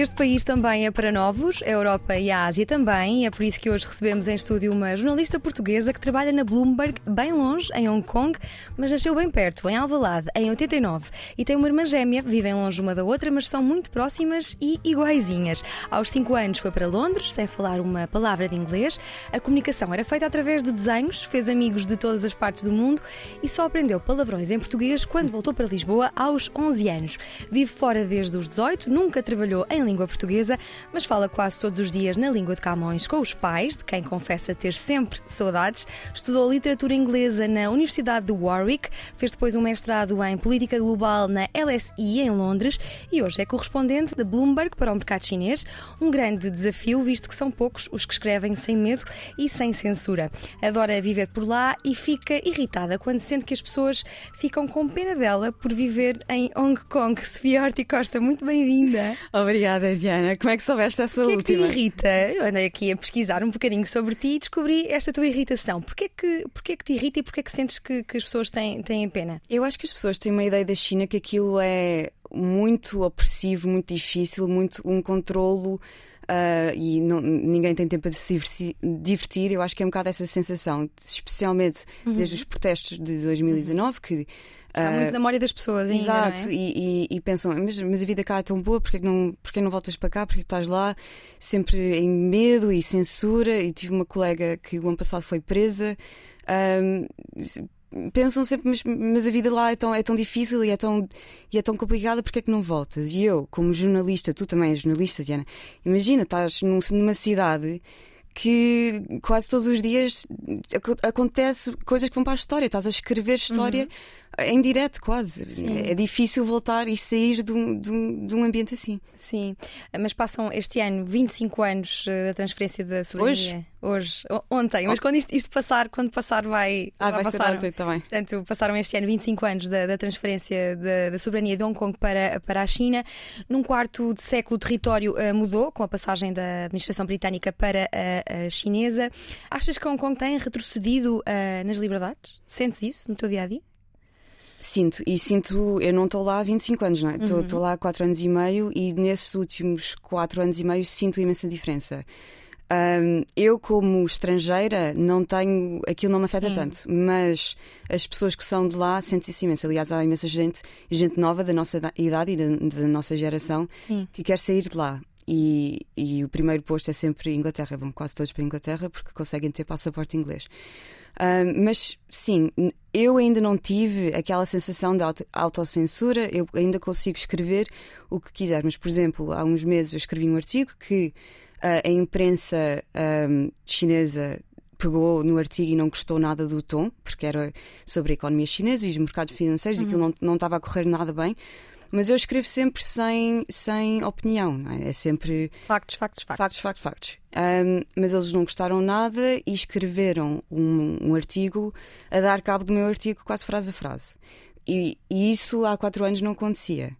Este país também é para novos, a Europa e a Ásia também, é por isso que hoje recebemos em estúdio uma jornalista portuguesa que trabalha na Bloomberg, bem longe, em Hong Kong, mas nasceu bem perto, em Alvalade, em 89, e tem uma irmã gêmea, vivem longe uma da outra, mas são muito próximas e iguaizinhas. Aos 5 anos foi para Londres, sem falar uma palavra de inglês, a comunicação era feita através de desenhos, fez amigos de todas as partes do mundo e só aprendeu palavrões em português quando voltou para Lisboa aos 11 anos. Vive fora desde os 18, nunca trabalhou em língua portuguesa, mas fala quase todos os dias na língua de Camões com os pais, de quem confessa ter sempre saudades. Estudou literatura inglesa na Universidade de Warwick, fez depois um mestrado em política global na LSI em Londres e hoje é correspondente da Bloomberg para o mercado chinês. Um grande desafio, visto que são poucos os que escrevem sem medo e sem censura. Adora viver por lá e fica irritada quando sente que as pessoas ficam com pena dela por viver em Hong Kong. Sofia Horticosta, muito bem-vinda. Obrigada, Diana. Como é que soubeste essa O que é última? que te irrita? Eu andei aqui a pesquisar um bocadinho sobre ti e descobri esta tua irritação. Porquê que, porquê que te irrita e porquê que sentes que, que as pessoas têm, têm pena? Eu acho que as pessoas têm uma ideia da China que aquilo é muito opressivo, muito difícil, muito um controlo. ah, e não- ninguém tem tempo de se diverti- divertir. Eu acho que é um bocado essa sensação, especialmente desde os protestos de 2019, que Ah, muito na memória das pessoas ainda, Exato, não é? e, e- e pensam, mas, mas a vida cá é tão boa, porque é que não, porque é que não voltas para cá, porque é que estás lá sempre em medo e censura? E tive uma colega que o ano passado foi presa. Pensam sempre, mas, mas a vida lá é tão, é tão difícil e é tão, e é tão complicada, porque é que não voltas? E eu, como jornalista, tu também és jornalista, Diana, imagina, estás num- numa cidade que quase todos os dias aco- acontece coisas que vão para a história. Estás a escrever história em direto, quase. Sim. É difícil voltar e sair de um, de um, de um ambiente assim. Sim, mas passam este ano 25 anos eh, da transferência da soberania. Hoje? O- ontem, mas quando isto, isto passar, quando passar vai. Ah, já vai ser passaram. ontem também. Portanto, passaram este ano 25 anos da, da transferência da, da soberania de Hong Kong para, para a China. Num quarto de século, o território eh, mudou com a passagem da administração britânica para a, a chinesa. Achas que Hong Kong tem retrocedido eh, nas liberdades? Sentes isso no teu dia a dia? Sinto, e sinto, eu não estou lá há 25 anos, não é? Estou estou lá há 4 anos e meio e nesses últimos 4 anos e meio sinto imensa diferença. Ahm, eu, como estrangeira, não tenho. aquilo não me afeta Sim. tanto, mas as pessoas que são de lá sentem isso imenso. Aliás, há imensa gente, gente nova da nossa da- idade e da, da nossa geração Sim. que quer sair de lá. E, e o primeiro posto é sempre Inglaterra. Vão quase todos para a Inglaterra porque conseguem ter passaporte inglês. Mas sim, eu ainda não tive aquela sensação de auto- autocensura, eu ainda consigo escrever o que quiser. Mas, por exemplo, há uns meses eu escrevi um artigo que a imprensa ahm, chinesa pegou no artigo e não gostou nada do tom, porque era sobre a economia chinesa e os mercados financeiros e aquilo não, não estava a correr nada bem. Mas eu escrevo sempre sem, sem opinião, é? É sempre Factos, factos, factos. Factos, factos, factos. Ahm, mas eles não gostaram nada e escreveram um, um artigo a dar cabo do meu artigo quase frase a frase. E, e isso há quatro anos não acontecia.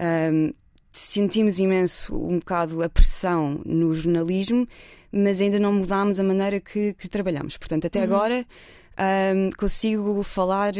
Ahm, sentimos imenso um bocado a pressão no jornalismo, mas ainda não mudámos a maneira que, que trabalhamos. Portanto, até agora ahm, consigo falar.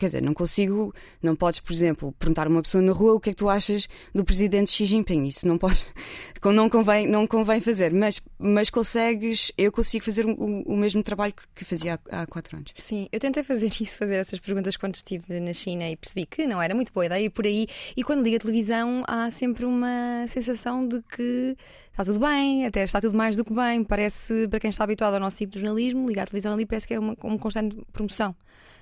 Quer dizer, não consigo, não podes, por exemplo, perguntar a uma pessoa na rua o que é que tu achas do presidente Xi Jinping. Isso não pode, não convém, não convém fazer, mas, mas consegues, eu consigo fazer o, o mesmo trabalho que, fazia há, há quatro anos. Sim, eu tentei fazer isso, fazer essas perguntas quando estive na China e percebi que não era muito boa ideia ir por aí. E quando liga a televisão, há sempre uma sensação de que está tudo bem, até está tudo mais do que bem. Parece, para quem está habituado ao nosso tipo de jornalismo, ligar a televisão ali parece que é uma, uma constante promoção.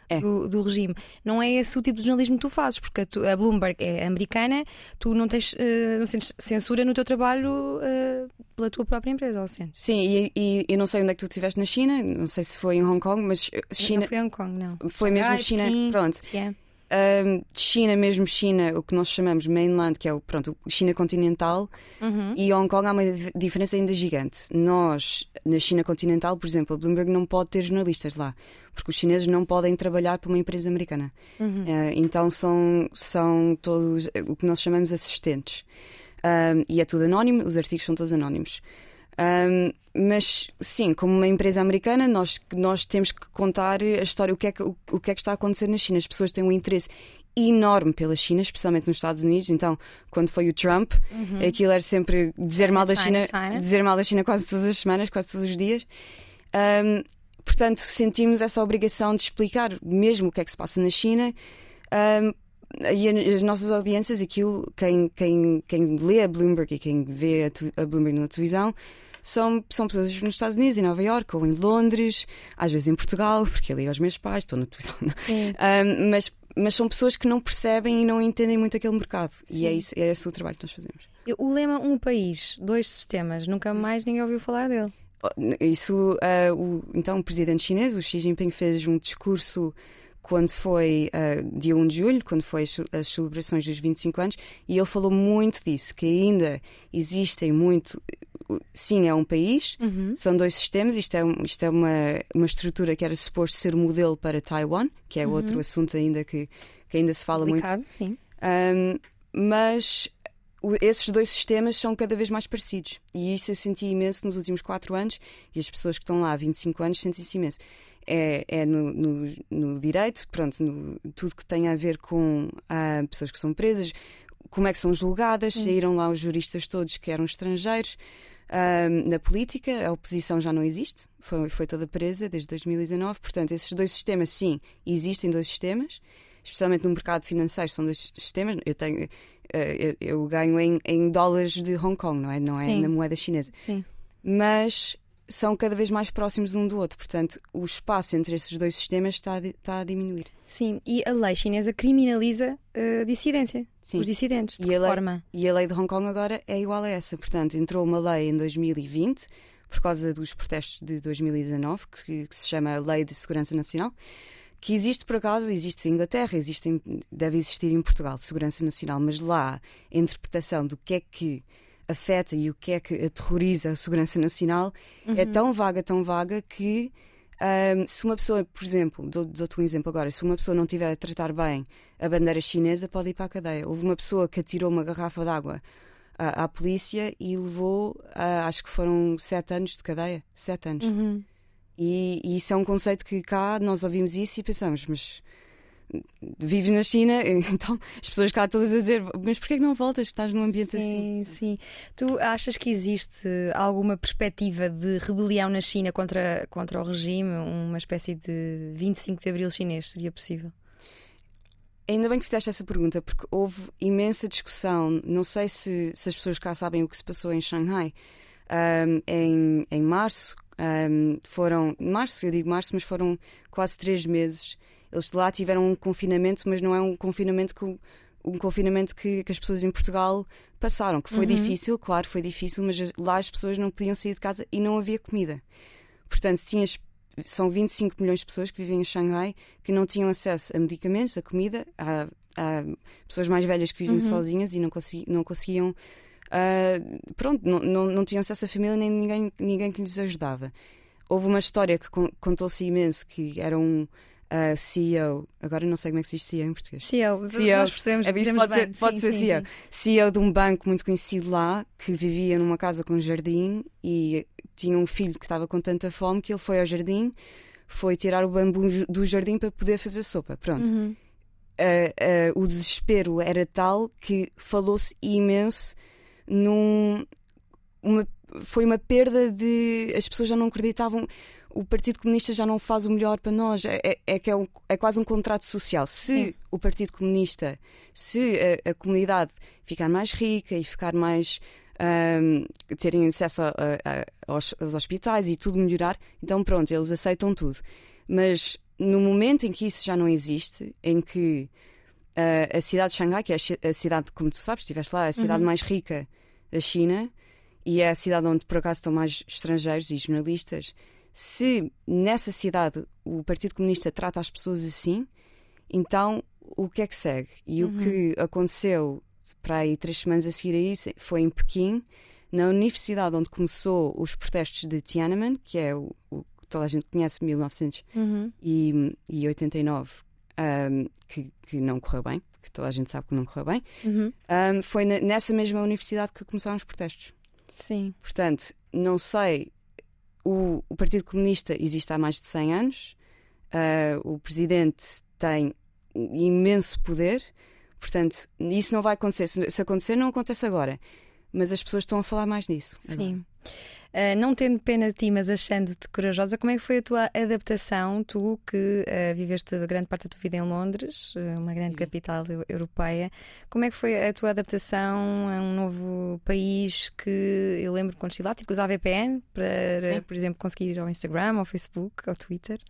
É. Do, do regime. Não é esse o tipo de jornalismo que tu fazes, porque a, tu- a Bloomberg é americana, tu não tens eh, não sentes censura no teu trabalho eh, pela tua própria empresa, ou sentes? Sim, e, e eu não sei onde é que tu estiveste na China, não sei se foi em Hong Kong, mas China Não foi Hong Kong, não. foi mesmo China. Pronto. Xi'an. Um, China, mesmo China, o que nós chamamos mainland, que é o pronto, China continental, Uhum. e Hong Kong há uma dif- diferença ainda gigante. Nós, na China continental, por exemplo, a Bloomberg não pode ter jornalistas lá, porque os chineses não podem trabalhar para uma empresa americana. Uhum. Eh, então são, são todos o que nós chamamos assistentes. Um, e é tudo anónimo, os artigos são todos anónimos. Um, mas sim, como uma empresa americana, nós, nós temos que contar a história, o que, é que, o, o que é que está a acontecer na China. As pessoas têm um interesse enorme pela China, especialmente nos Estados Unidos. Então, quando foi o Trump, aquilo era sempre dizer mal da China, China, China. dizer mal da China quase todas as semanas, quase todos os dias. Um, portanto, sentimos essa obrigação de explicar mesmo o que é que se passa na China. Um, e as nossas audiências, aquilo, quem, quem, quem lê a Bloomberg e quem vê a, tu- a Bloomberg na televisão, são, são pessoas nos Estados Unidos, em Nova Iorque ou em Londres, às vezes em Portugal, porque ali aos meus pais, estou na televisão. Um, mas, mas são pessoas que não percebem e não entendem muito aquele mercado. Sim. E é, isso, é esse o trabalho que nós fazemos. O lema Um País, Dois Sistemas, nunca mais ninguém ouviu falar dele. Isso, ah, o, então, o presidente chinês, o Xi Jinping, fez um discurso quando foi ah, dia 1 de julho, quando foi as, celebrações dos 25 anos, e ele falou muito disso, que ainda existem muito. Sim, é um país, Uhum. são dois sistemas, isto é, um- isto é uma, uma estrutura que era suposto ser modelo para Taiwan, que é outro assunto ainda que, que ainda se fala muito Complicado, sim. um, mas esses dois sistemas são cada vez mais parecidos. E isso eu senti imenso nos últimos quatro anos e as pessoas que estão lá há 25 anos sentem-se imenso. É, é no, no- no direito, pronto, no, tudo que tem a ver com ah, pessoas que são presas, como é que são julgadas, saíram lá os juristas todos que eram estrangeiros. Ah, na política, a oposição já não existe, foi, foi toda presa desde 2019. Portanto, esses dois sistemas, sim, existem dois sistemas especialmente no mercado financeiro, são dois sistemas. Eu tenho, eu, eu ganho em, em dólares de Hong Kong, não é? Não é Sim. na moeda chinesa. Sim. Mas são cada vez mais próximos um do outro. Portanto, o espaço entre esses dois sistemas está a, está a diminuir. Sim, e a lei chinesa criminaliza a dissidência, Sim. os dissidentes. De E a lei- forma? E a lei de Hong Kong agora é igual a essa. Portanto, entrou uma lei em 2020, por causa dos protestos de 2019, que, que se chama Lei de Segurança Nacional, que existe por acaso, existe em Inglaterra, existe em- deve existir em Portugal, de Segurança Nacional, mas lá a interpretação do que é que afeta e o que é que aterroriza a segurança nacional é tão vaga, tão vaga que ahm, se uma pessoa, por exemplo, dou- dou-te um exemplo agora, se uma pessoa não estiver a tratar bem a bandeira chinesa, pode ir para a cadeia. Houve uma pessoa que atirou uma garrafa de água à, à polícia e levou, ah, acho que foram sete anos de cadeia. Sete anos. Uhum. E, e isso é um conceito que cá nós ouvimos isso e pensamos, mas vives na China, então as pessoas cá todas a dizer, mas porquê que não voltas? Estás num ambiente assim. Sim, sim. Tu achas que existe alguma perspectiva de rebelião na China contra, contra o regime? Uma espécie de 25 de Abril chinês? Seria possível? Ainda bem que fizeste essa pergunta, porque houve imensa discussão. Não sei se, se as pessoas cá sabem o que se passou em Xangai. Ahm, em, em março, ahm, foram. Março, eu digo março, mas foram quase três meses. Eles lá tiveram um confinamento, mas não é um confinamento que, um confinamento que, que as pessoas em Portugal passaram, que foi Uhum. difícil, claro, foi difícil, mas as- lá as pessoas não podiam sair de casa e não havia comida. Portanto, tinhas, são 25 milhões de pessoas que vivem em Xangai que não tinham acesso a medicamentos, a comida, há, há pessoas mais velhas que vivem Uhum. sozinhas e não, consegui- não conseguiam. Ah, pronto, não, não, não tinham acesso à família nem ninguém, ninguém que lhes ajudava. Houve uma história que con- contou-se imenso que era um ah, CEO, agora não sei como é que se diz CEO em português. CEO, CEO. nós percebemos É, isso pode bem. ser, pode Sim, ser sim, CEO. sim. CEO de um banco muito conhecido lá, que vivia numa casa com jardim e tinha um filho que estava com tanta fome que ele foi ao jardim, foi tirar o bambu do jardim para poder fazer sopa. Pronto. Uhum. Ah, ah, o desespero era tal que falou-se imenso num. Uma, foi uma perda de. As pessoas já não acreditavam. O Partido Comunista já não faz o melhor para nós. É, é- é que é, um- é quase um contrato social. Se Sim. o Partido Comunista, se a, a comunidade ficar mais rica e ficar mais. ahm, terem acesso a- a- aos, aos hospitais e tudo melhorar, então pronto, eles aceitam tudo. Mas no momento em que isso já não existe, em que ah, a cidade de Xangai, que é a cidade, como tu sabes, estiveste lá, a cidade Uhum. mais rica da China e é a cidade onde por acaso estão mais estrangeiros e jornalistas, se nessa cidade o Partido Comunista trata as pessoas assim, então o que é que segue. E o que aconteceu para aí três semanas a seguir a isso foi em Pequim, na universidade onde começou os protestos de Tiananmen, que é o, o que toda a gente conhece, 1989, um, que, que não correu bem, que toda a gente sabe que não correu bem. Uhum. Um, foi nessa mesma universidade que começaram os protestos. Sim. Portanto, não sei. O, o Partido Comunista existe há mais de 100 anos. Ah, o presidente tem imenso poder. Portanto, isso não vai acontecer. Se, se acontecer, não acontece agora. Mas as pessoas estão a falar mais disso. Sim. Ah, não tendo pena de ti, mas achando-te corajosa, como é que foi a tua adaptação? Tu que ah, viveste grande parte da tua vida em Londres, ah, uma grande capital eu- europeia, como é que foi a tua adaptação a um novo país que eu lembro quando estive lá, tive que usar VPN para, Sim. por exemplo, conseguir ir ao Instagram, ao Facebook, ao Twitter.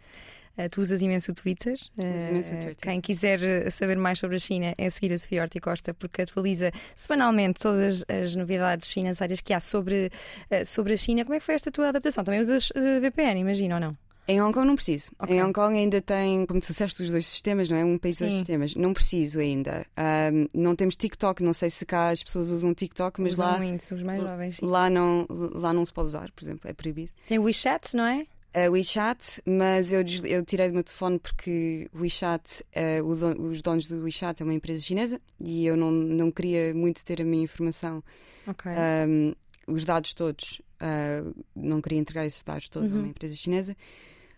Ah, tu usas imenso o Twitter. Uso imenso Twitter. Quem quiser eh, saber mais sobre a China é seguir a Sofia Horta Costa, porque atualiza semanalmente todas as novidades financeiras que há sobre, eh, sobre a China. Como é que foi esta tua adaptação? Também usas eh, VPN, imagina ou não? Em Hong Kong não preciso. Ok. Em Hong Kong ainda tem, como disseste, os dois sistemas, não é? Um país, dois Sim. sistemas. Não preciso ainda. Ahm, não temos TikTok, não sei se cá as pessoas usam TikTok, mas Usam lá, os mais jovens. lá, não, lá não se pode usar, por exemplo, é proibido. Tem WeChat, não é? A WeChat, mas eu, eu tirei do meu telefone porque WeChat, eh, o don- os donos do WeChat é uma empresa chinesa e eu não, não queria muito ter a minha informação, Ok. ahm, os dados todos, ah, não queria entregar esses dados todos a Uhum. uma empresa chinesa.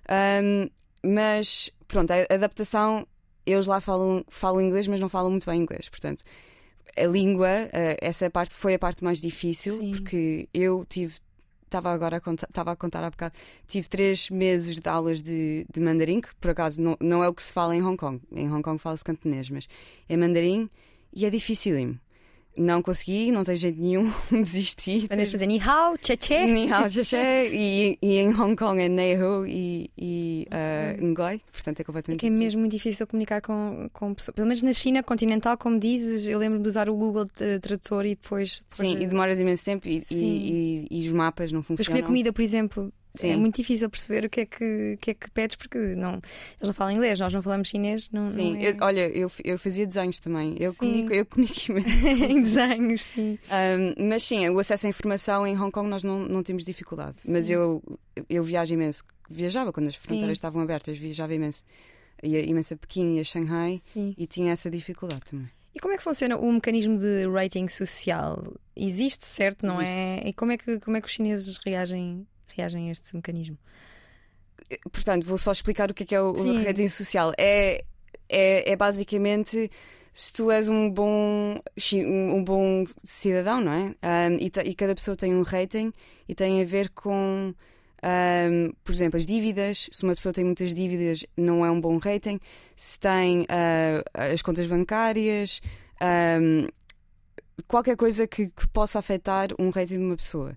Ahm, mas pronto, a adaptação, eles lá falam, falam inglês, mas não falam muito bem inglês, portanto. A língua, ah, essa parte foi a parte mais difícil, Sim. porque eu tive estava agora a contar, estava a contar há bocado, tive três meses de aulas de, de mandarim, que por acaso não, não é o que se fala em Hong Kong. Em Hong Kong fala-se cantonês, mas é mandarim e é dificílimo. Não consegui, não tem jeito nenhum, desisti. Andas a dizer ni hao, che che. Ni hao, xie, xie, e, e em Hong Kong é Nei Ho e, e uh, Ngoi, portanto é É completamente que é mesmo muito difícil comunicar com, com pessoas. Pelo menos na China continental, como dizes, eu lembro de usar o Google Tra- Tradutor e depois. depois Sim, e demoras imenso tempo e, e, e, os mapas não Para funcionam. escolher comida, por exemplo, é Sim. muito difícil perceber o que é que, o que, é que pedes, porque não, eles não falam inglês, nós não falamos chinês. Não, Sim, não é... eu- olha, eu, eu fazia desenhos também. Eu Sim. comunico, eu comunico imenso. em desenhos, sim. Um, mas sim, o acesso à informação em Hong Kong nós não, não temos dificuldade. Mas Sim. eu, eu viajo imenso. Viajava quando as fronteiras estavam abertas, viajava imenso. Ia imenso a Pequim e a Xangai e tinha essa dificuldade também. E como é que funciona o mecanismo de rating social? Existe, certo, não é? E como é, que, como é que os chineses reagem, reagem a este mecanismo? Portanto, vou só explicar o que é, que é o, Sim. o rating social. É, é, é basicamente se tu és um bom, um bom cidadão, não é? Um, e, e cada pessoa tem um rating e tem a ver com, um, por exemplo, as dívidas. Se uma pessoa tem muitas dívidas, não é um bom rating. Se tem ah, as contas bancárias, um, qualquer coisa que, que possa afetar um rating de uma pessoa.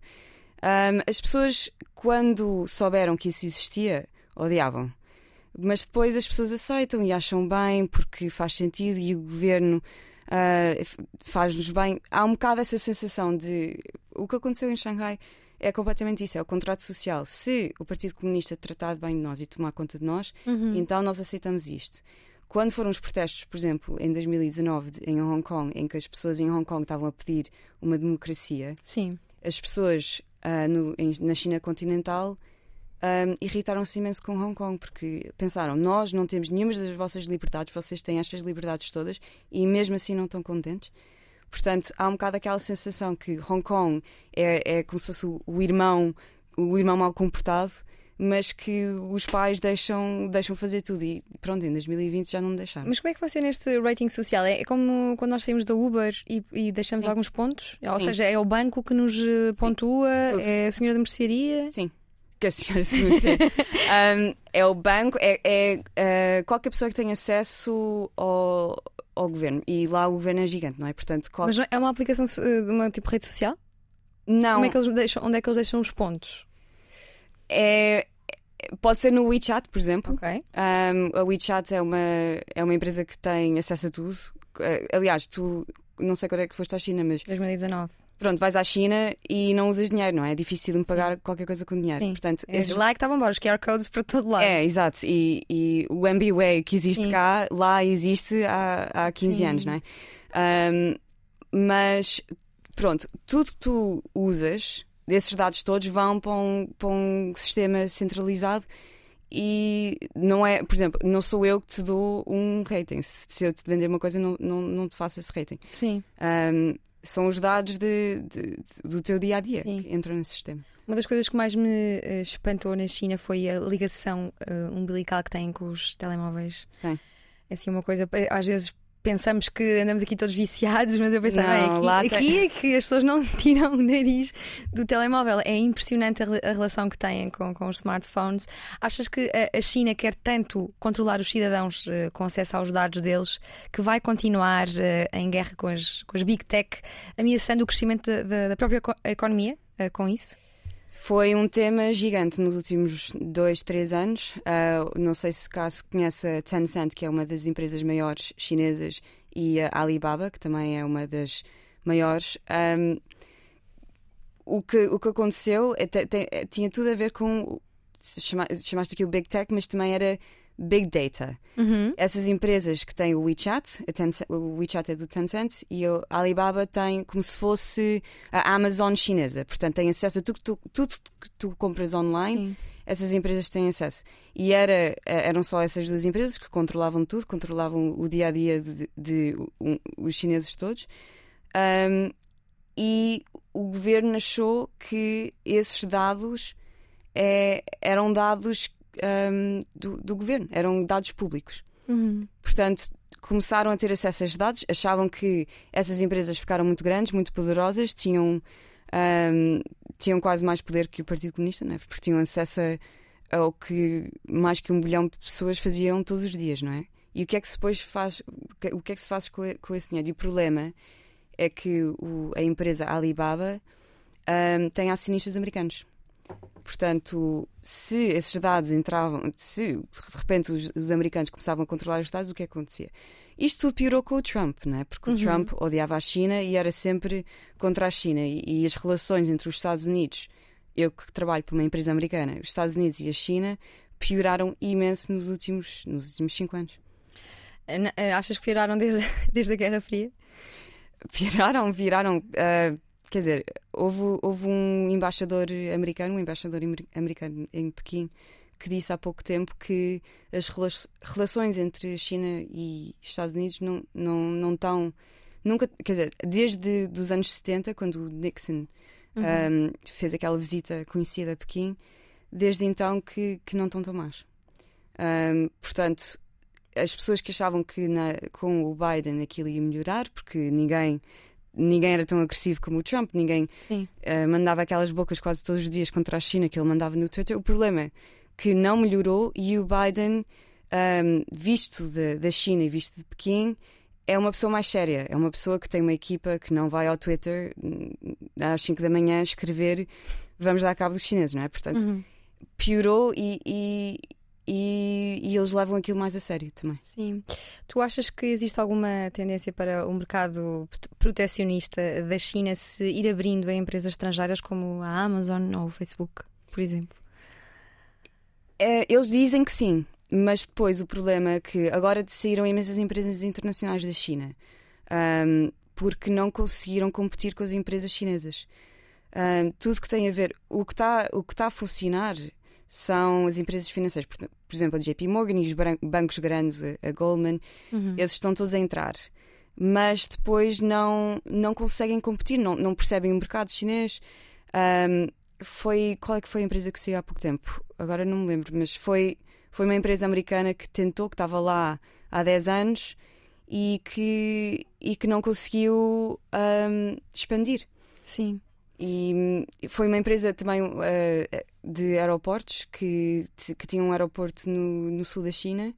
Um, as pessoas, quando souberam que isso existia, odiavam. Mas depois as pessoas aceitam e acham bem porque faz sentido e o governo f- faz-nos bem. Há um bocado essa sensação de. O que aconteceu em Xangai é completamente isso: é o contrato social. Se o Partido Comunista tratar bem de nós e tomar conta de nós, Uhum. então nós aceitamos isto. Quando foram os protestos, por exemplo, em 2019 de- em Hong Kong, em que as pessoas em Hong Kong estavam a pedir uma democracia, Sim. as pessoas ah, no- em- na China continental ahm, irritaram-se imenso com Hong Kong porque pensaram: nós não temos nenhuma das vossas liberdades, vocês têm estas liberdades todas e mesmo assim não estão contentes. Portanto, há um bocado aquela sensação que Hong Kong é, é como se fosse o irmão, o irmão mal comportado, mas que os pais deixam, deixam fazer tudo. E pronto, em 2020 já não deixaram. Mas como é que funciona este rating social? É como quando nós saímos da Uber e, e deixamos Sim. alguns pontos? Ou Sim. seja, é o banco que nos eh, pontua? Tudo. É a senhora da mercearia? Sim. Que a senhora se. Um, é o banco, é, é, uh, qualquer pessoa que tenha acesso ao, ao governo. E lá o governo é gigante, não é? Portanto, qual... Mas é uma aplicação eh, de uma tipo rede social? não, Como é que eles deixam, onde é que eles deixam os pontos? É, pode ser no WeChat, por exemplo. Ok. Um, a WeChat é uma, é uma empresa que tem acesso a tudo. Uh, aliás, tu não sei quando é que foste à China, mas 2019. pronto, vais à China e não usas dinheiro, não é? É difícil de me pagar Sim. qualquer coisa com dinheiro. Sim. Portanto, é, esses... Lá é que estavam os QR codes para todo lado. É, exato. E, e o MBWay que existe Sim. cá, lá existe há, há 15 Sim. anos, não é? Um, mas pronto, tudo que tu usas, desses dados todos, vão para um, para um sistema centralizado e não é, por exemplo, não sou eu que te dou um rating. Se, eu te vender uma coisa, não, não, não te faço esse rating. Sim. Um, são os dados de, de, do teu dia a dia que entram nesse sistema. Uma das coisas que mais me uh, espantou na China foi a ligação uh, umbilical que têm com os telemóveis. Tem. É assim, uma coisa, às vezes pensamos que andamos aqui todos viciados, mas eu pensava, não, é, aqui, aqui é que as pessoas não tiram o nariz do telemóvel. É impressionante a, a relação que têm com, com os smartphones. Achas que a, a China quer tanto controlar os cidadãos uh, com acesso aos dados deles que vai continuar uh, em guerra com as, com as big tech, ameaçando o crescimento da, da, da própria economia uh, com isso? Foi um tema gigante nos últimos dois, três anos. Uh, não sei se caso conhece a Tencent, que é uma das empresas maiores chinesas, e a Alibaba, que também é uma das maiores. Um, o, que, o que aconteceu é, tinha tudo a ver com. Chamaste aqui o Big Tech, mas também era Big Data. Uhum. Essas empresas que têm o WeChat, Tencent, o WeChat é do Tencent, e a Alibaba tem como se fosse a Amazon chinesa. Portanto, tem acesso a tudo que tu, tudo que tu compras online. Sim. Essas empresas têm acesso. E era, eram só essas duas empresas que controlavam tudo, controlavam o dia a dia de, de, de um, os chineses todos. Um, e o governo achou que esses dados é, eram dados um, do, do, governo, eram dados públicos. Uhum. Portanto, começaram a ter acesso a esses dados, achavam que essas empresas ficaram muito grandes, muito poderosas, tinham, um, tinham quase mais poder que o Partido Comunista, né? porque tinham acesso a, ao que mais que um bilhão de pessoas faziam todos os dias, não é? E o que é que se depois faz, o que é que se faz com, com esse dinheiro? E o problema é que o, a empresa Alibaba um, tem acionistas americanos. Portanto, se esses dados entravam, se de repente os, os, americanos começavam a controlar os dados, o que, acontecia? Isto tudo piorou com o Trump, né? porque uhum. o Trump odiava a China e era sempre contra a China. E, e, as relações entre os Estados Unidos, eu que trabalho para uma empresa americana, os Estados Unidos e a China pioraram imenso nos últimos, nos últimos cinco anos. Eh, achas que pioraram desde, desde a Guerra Fria? Pioraram, viraram. Uh, quer dizer, houve, houve um embaixador americano, um embaixador americano em Pequim, que disse há pouco tempo que as relações entre China e Estados Unidos não, não, não estão. Nunca, quer dizer, desde os anos 70, quando o Nixon uhum. um, fez aquela visita conhecida a Pequim, desde então que, que não estão tão más. Um, portanto, as pessoas que achavam que na, com o Biden aquilo ia melhorar, porque ninguém ninguém era tão agressivo como o Trump, ninguém uh, mandava aquelas bocas quase todos os dias contra a China que ele mandava no Twitter. O problema é que não melhorou e o Biden, um, ehm, visto da China e visto de Pequim, é uma pessoa mais séria. É uma pessoa que tem uma equipa que não vai ao Twitter hum, às 5 da manhã escrever vamos dar cabo dos chineses, não é? Portanto, uhum. piorou e, e e, e, eles levam aquilo mais a sério também. Sim. Tu achas que existe alguma tendência para o mercado protecionista da China se ir abrindo a empresas estrangeiras como a Amazon ou o Facebook, por exemplo? É, eles dizem que sim, mas depois o problema é que agora saíram imensas empresas internacionais da China um, porque não conseguiram competir com as empresas chinesas. Um, tudo que tem a ver, o que está tá a funcionar são as empresas financeiras. Por, por exemplo, a JP Morgan e os bancos grandes, a Goldman, uhum. eles estão todos a entrar. Mas depois não, não conseguem competir, não, não percebem o mercado chinês. Um, foi, qual é que foi a empresa que saiu há pouco tempo? Agora não me lembro, mas foi, foi uma empresa americana que tentou, que estava lá há 10 anos e que, e que não conseguiu um, expandir. Sim. E foi uma empresa também uh, de aeroportos que, que tinha um aeroporto no, no sul da China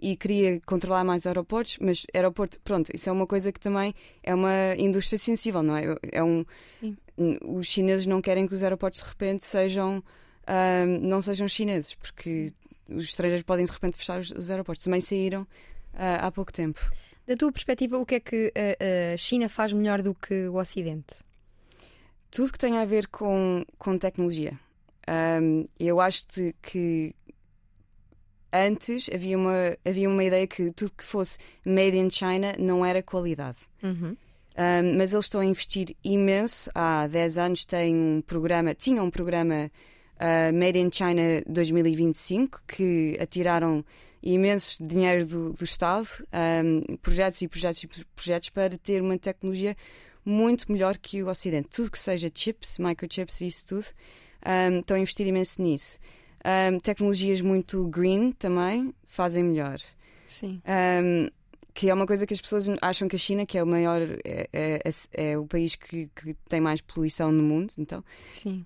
e queria controlar mais aeroportos, mas aeroporto, pronto, isso é uma coisa que também é uma indústria sensível, não é? É um, Sim. Os chineses não querem que os aeroportos de repente sejam uh, não sejam chineses, porque os estrangeiros podem de repente fechar os, os aeroportos. Também saíram uh, há pouco tempo. Da tua perspectiva, o que é que a China faz melhor do que o Ocidente? Tudo que tem a ver com, com tecnologia. Um, eu acho que antes havia uma, havia uma ideia que tudo que fosse made in China não era qualidade. Uhum. Um, mas eles estão a investir imenso. Há 10 anos têm um programa, tinham um programa uh, Made in China 2025 que atiraram imenso dinheiro do, do Estado, um, projetos e projetos e projetos para ter uma tecnologia muito melhor que o Ocidente. Tudo que seja chips, microchips e isso tudo, um, estão a investir imenso nisso. Um, tecnologias muito green também fazem melhor. Sim. Um, que é uma coisa que as pessoas acham que a China, que é o maior, é, é, é, é o país que, que, tem mais poluição no mundo, então. Sim.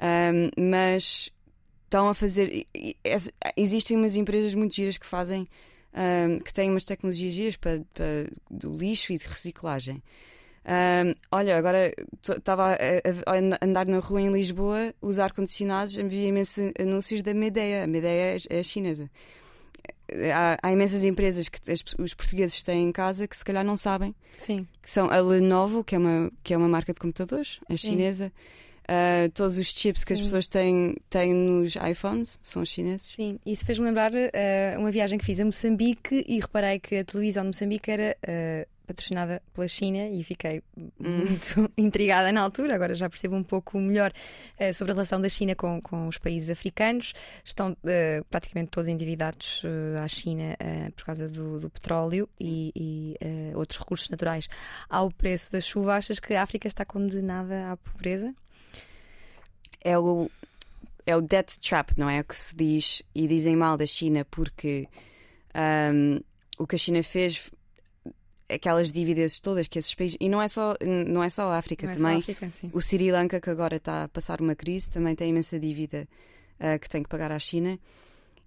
mas estão a fazer. Existem umas empresas muito giras que fazem. que têm umas tecnologias giras para, para, do lixo e de reciclagem. Um, olha, agora estava a, andar na rua em Lisboa, os ar-condicionados, havia imensos anúncios da Medeia. A Medeia é, é chinesa. Há, há, imensas empresas que as, os portugueses têm em casa que se calhar não sabem. Sim. Que são a Lenovo, que é uma, que é uma marca de computadores, é chinesa. Uh, todos os chips Sim. que as pessoas têm, têm nos iPhones são chineses. Sim, isso fez-me lembrar uh, uma viagem que fiz a Moçambique e reparei que a televisão de Moçambique era uh, patrocinada pela China e fiquei hum. muito intrigada na altura. Agora já percebo um pouco melhor uh, sobre a relação da China com, com os países africanos. Estão uh, praticamente todos endividados uh, à China por causa do, do petróleo e, e outros recursos naturais ao preço da chuva. Achas que a África está condenada à pobreza? É o, é o debt trap, não é? O que se diz e dizem mal da China porque um, o que a China fez aquelas dívidas todas que esses países e não é só não é só a África não também é África, o Sri Lanka que agora está a passar uma crise também tem imensa dívida uh, que tem que pagar à China.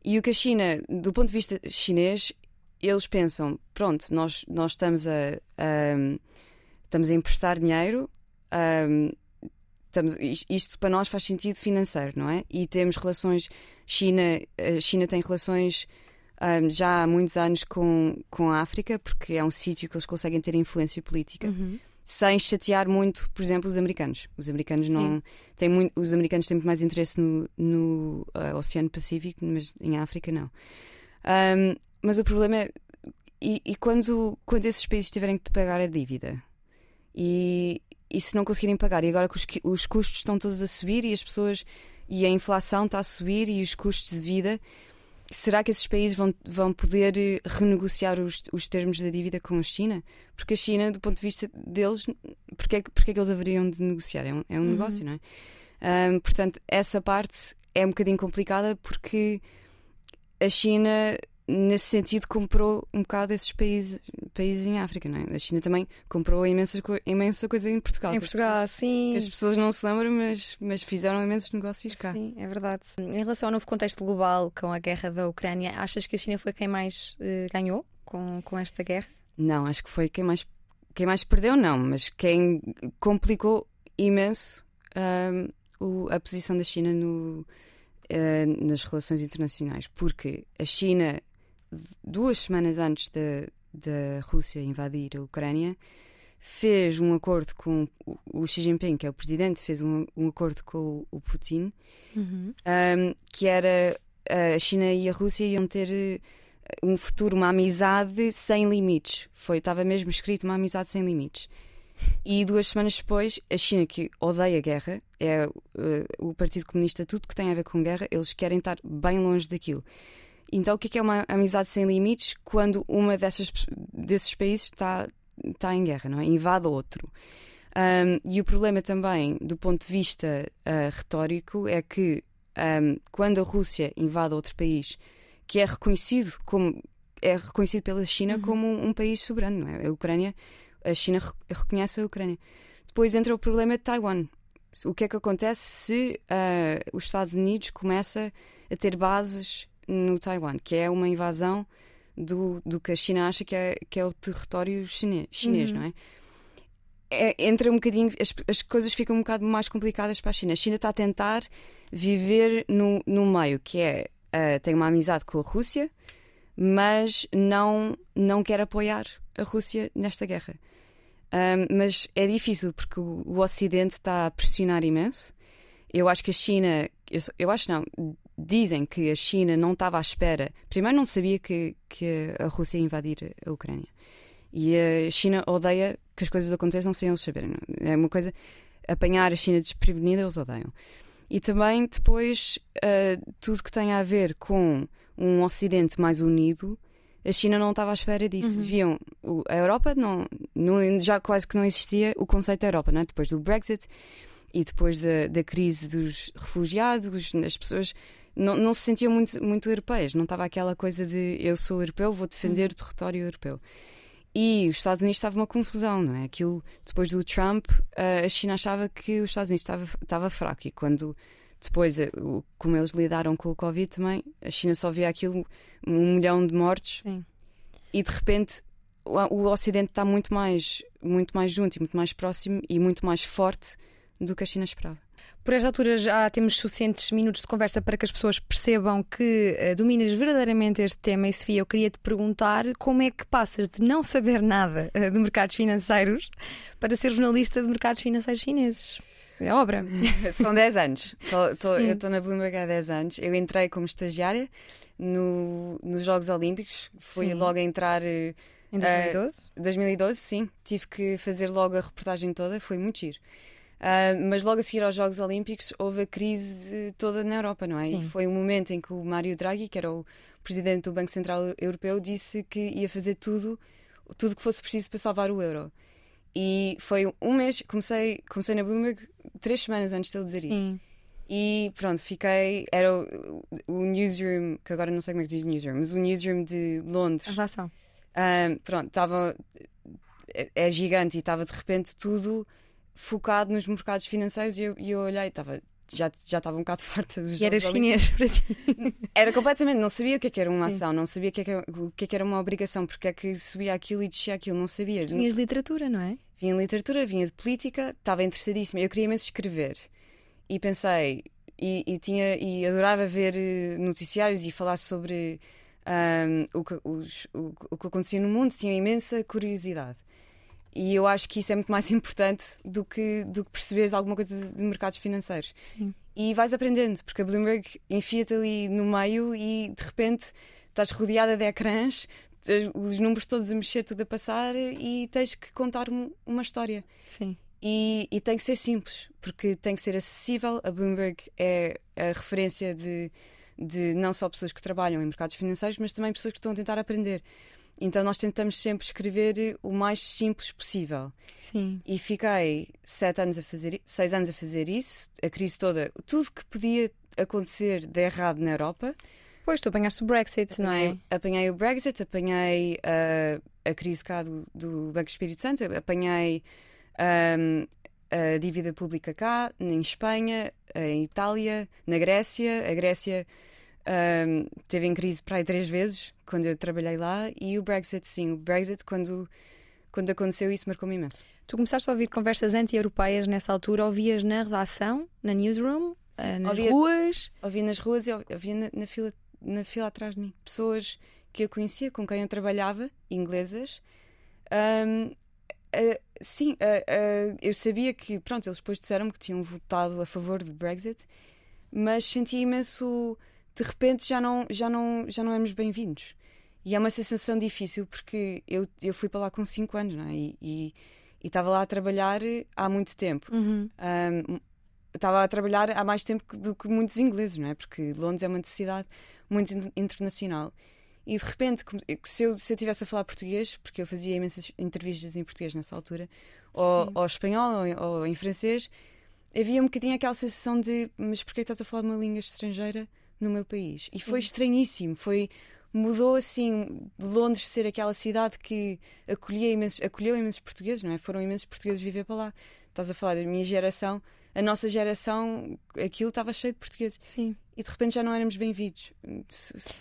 E o que a China do ponto de vista chinês eles pensam pronto nós nós estamos a, a estamos a emprestar dinheiro um, estamos, isto para nós faz sentido financeiro não é? E temos relações China a China tem relações um, já há muitos anos com, com a África, porque é um sítio que eles conseguem ter influência política. Uhum. Sem chatear muito, por exemplo, os americanos. Os americanos Sim. não têm muito, os americanos têm muito mais interesse no, no uh, Oceano Pacífico, mas em África não. Um, mas o problema é e, e, quando, quando esses países tiverem que pagar a dívida e, e se não conseguirem pagar, e agora que os, os custos estão todos a subir e as pessoas e a inflação está a subir e os custos de vida, será que esses países vão, vão poder eh, renegociar os, os termos da dívida com a China? Porque a China, do ponto de vista deles, porque é, porque é que eles haveriam de negociar? É um, é um uhum. negócio, não é? Um, portanto, essa parte é um bocadinho complicada porque a China nesse sentido, comprou um bocado esses países, países em África, não é? A China também comprou imensa, imensa coisa em Portugal. Em Portugal, pessoas, sim. As pessoas não se lembram, mas, mas fizeram imensos negócios cá. Sim, é verdade. Em relação ao novo contexto global com a guerra da Ucrânia, achas que a China foi quem mais uh, ganhou com, com esta guerra? Não, acho que foi quem mais, quem mais perdeu, não, mas quem complicou imenso um, o, a posição da China no, uh, nas relações internacionais, porque a China duas semanas antes da Rússia invadir a Ucrânia, fez um acordo com o Xi Jinping, que é o presidente, fez um, um acordo com o, Putin, uhum. um, que era a China e a Rússia iam ter eh, um futuro, uma amizade sem limites. Foi, estava mesmo escrito uma amizade sem limites. E duas semanas depois, a China, que odeia a guerra, é uh, o Partido Comunista, tudo que tem a ver com guerra, eles querem estar bem longe daquilo. Então, o que é, que é uma amizade sem limites quando uma dessas, desses países está, está em guerra, não é? Invade outro. Um, e o problema também, do ponto de vista uh, retórico, é que um, quando a Rússia invade outro país que é reconhecido como é reconhecido pela China uhum. como um, um, país soberano, não é? A Ucrânia, a China reconhece a Ucrânia. Depois entra o problema de Taiwan. O que é que acontece se uh, os Estados Unidos começa a ter bases no Taiwan, que é uma invasão do, do que a China acha que é, que é o território chinês, chinês uhum. não é? é? Entra um bocadinho, as, as coisas ficam um bocado mais complicadas para a China. A China está a tentar viver no, no meio, que é uh, tem uma amizade com a Rússia, mas não, não quer apoiar a Rússia nesta guerra. Um, mas é difícil porque o, o Ocidente está a pressionar imenso. Eu acho que a China, eu, eu acho não, dizem que a China não estava à espera. Primeiro, não sabia que, que a Rússia ia invadir a Ucrânia. E a China odeia que as coisas aconteçam sem eles saberem. É uma coisa. Apanhar a China desprevenida, eles odeiam. E também, depois, uh, tudo que tem a ver com um Ocidente mais unido, a China não estava à espera disso. Uhum. Viam o, a Europa, não, não, já quase que não existia o conceito da Europa, não é? depois do Brexit e depois da, da crise dos refugiados, as pessoas não, não se sentiam muito, muito europeias, não estava aquela coisa de eu sou europeu, vou defender o território europeu. E os Estados Unidos estava uma confusão, não é? Aquilo, depois do Trump, a China achava que os Estados Unidos estava, estava fraco e quando depois, eh, como eles lidaram com o Covid também, a China só via aquilo, um milhão de mortes Sim. e de repente o, o Ocidente está muito mais, muito mais junto e muito mais próximo e muito mais forte do que a China esperava. Por esta altura já temos suficientes minutos de conversa para que as pessoas percebam que uh, dominas verdadeiramente este tema. E Sofia, eu queria te perguntar como é que passas de não saber nada uh, de mercados financeiros para ser jornalista de mercados financeiros chineses. É obra. São 10 anos. Tô, tô, eu estou na Bloomberg há 10 anos. Eu entrei como estagiária no, nos Jogos Olímpicos. Fui sim. logo a entrar. Uh, em 2012? 2012, sim. Tive que fazer logo a reportagem toda. Foi muito giro. Uh, mas logo a seguir aos Jogos Olímpicos houve a crise toda na Europa, não é? Sim. E foi um momento em que o Mário Draghi, que era o presidente do Banco Central Europeu, disse que ia fazer tudo, tudo que fosse preciso para salvar o euro. E foi um mês, comecei, comecei na Bloomberg três semanas antes de ele dizer Sim. isso. E pronto, fiquei. Era o, o, newsroom, que agora não sei como é que diz newsroom, mas o newsroom de Londres. A relação. Um, pronto, estava. É, é gigante e estava de repente tudo focado nos mercados financeiros e eu, eu olhei, estava já, já estava um bocado farta dos E era chinês para ti? Era completamente, não sabia o que, é que era uma Sim. ação, não sabia o que, é que, o que, é que era uma obrigação, porque é que subia aquilo e descia aquilo, não sabia. Vinhas de literatura, não é? Vinha de literatura, vinha de política, estava interessadíssima. Eu queria imenso escrever e pensei, e, e, tinha, e adorava ver eh, noticiários e falar sobre um, o, que, os, o, o que acontecia no mundo, tinha imensa curiosidade. E eu acho que isso é muito mais importante do que, do que perceberes alguma coisa de, de mercados financeiros. Sim. E vais aprendendo, porque a Bloomberg enfia-te ali no meio e de repente estás rodeada de ecrãs, os números todos a mexer, tudo a passar e tens que contar uma história. Sim. E, e, tem que ser simples, porque tem que ser acessível. A Bloomberg é a referência de, de não só pessoas que trabalham em mercados financeiros, mas também pessoas que estão a tentar aprender. Então nós tentamos sempre escrever o mais simples possível. Sim. E fiquei sete anos a fazer, seis anos a fazer isso, a crise toda, tudo que podia acontecer de errado na Europa. Pois, tu apanhaste o Brexit, apanhei, não é? Apanhei o Brexit, apanhei uh, a crise cá do, do Banco Espírito Santo, apanhei um, a dívida pública cá, em Espanha, em Itália, na Grécia. A Grécia um, teve em crise para aí três vezes quando eu trabalhei lá e o Brexit, sim, o Brexit, quando, quando aconteceu, isso marcou-me imenso. Tu começaste a ouvir conversas anti-europeias nessa altura, ouvias na redação, na newsroom, sim, uh, nas ouvia, ruas? Ouvia nas ruas e ouvia na, na, fila, na fila atrás de mim. Pessoas que eu conhecia, com quem eu trabalhava, inglesas. Um, uh, sim, uh, eu sabia que, pronto, eles depois disseram que tinham votado a favor do Brexit, mas senti imenso de repente já não, já não, já não éramos bem-vindos. E é uma sensação difícil porque eu, eu fui para lá com 5 anos não é? e, e, e estava lá a trabalhar há muito tempo. Uhum. Um, estava a trabalhar há mais tempo do que muitos ingleses, não é? Porque Londres é uma cidade muito internacional. E de repente, se eu, se eu tivesse a falar português, porque eu fazia imensas entrevistas em português nessa altura, ou, ou espanhol, ou, ou, em francês, havia um bocadinho aquela sensação de: mas porquê estás a falar uma língua estrangeira? No meu país. E foi estranhíssimo. Foi, mudou assim Londres ser aquela cidade que acolhia imensos, acolheu imensos portugueses, não é? Foram imensos portugueses viver para lá. Estás a falar da minha geração, a nossa geração, aquilo estava cheio de portugueses. Sim. E de repente já não éramos bem-vindos.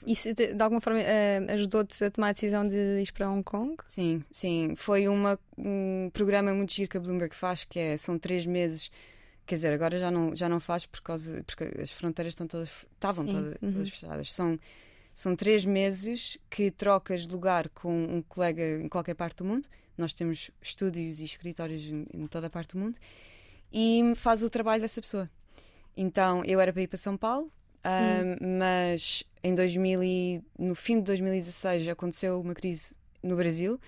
Isso de, de alguma forma uh, ajudou-te a tomar a decisão de ir para Hong Kong? Sim, sim. Foi uma, um programa muito giro que a Bloomberg faz, que é, são três meses Quer dizer, agora já não, já não faz por causa, porque as fronteiras estão todas, estavam todas, uhum. todas fechadas. São São três meses que trocas de lugar com um colega em qualquer parte do mundo. Nós temos estúdios e escritórios em, em toda a parte do mundo. E faz o trabalho dessa pessoa. Então, eu era para ir para São Paulo, um, mas em 2000 e, no fim de 2016 aconteceu uma crise no Brasil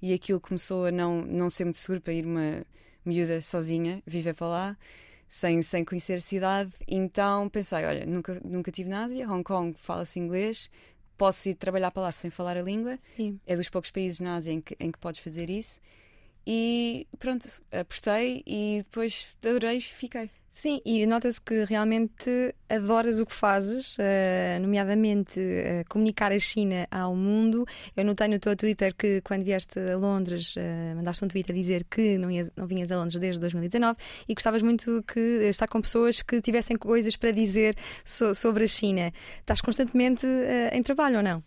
e aquilo começou a não, não ser muito seguro para ir uma miúda sozinha viver para lá sem, sem conhecer a cidade. Então pensei: olha, nunca, nunca tive na Ásia, Hong Kong fala-se inglês, posso ir trabalhar para lá sem falar a língua. Sim. É dos poucos países na Ásia em que, em que podes fazer isso. E pronto, apostei e depois adorei e fiquei. Sim, e nota-se que realmente adoras o que fazes, uh, nomeadamente uh, comunicar a China ao mundo. Eu notei no teu Twitter que quando vieste a Londres, uh, mandaste um tweet a dizer que não, não vinhas a Londres desde 2019 e gostavas muito que estar com pessoas que tivessem coisas para dizer so, sobre a China. Estás constantemente em trabalho ou não?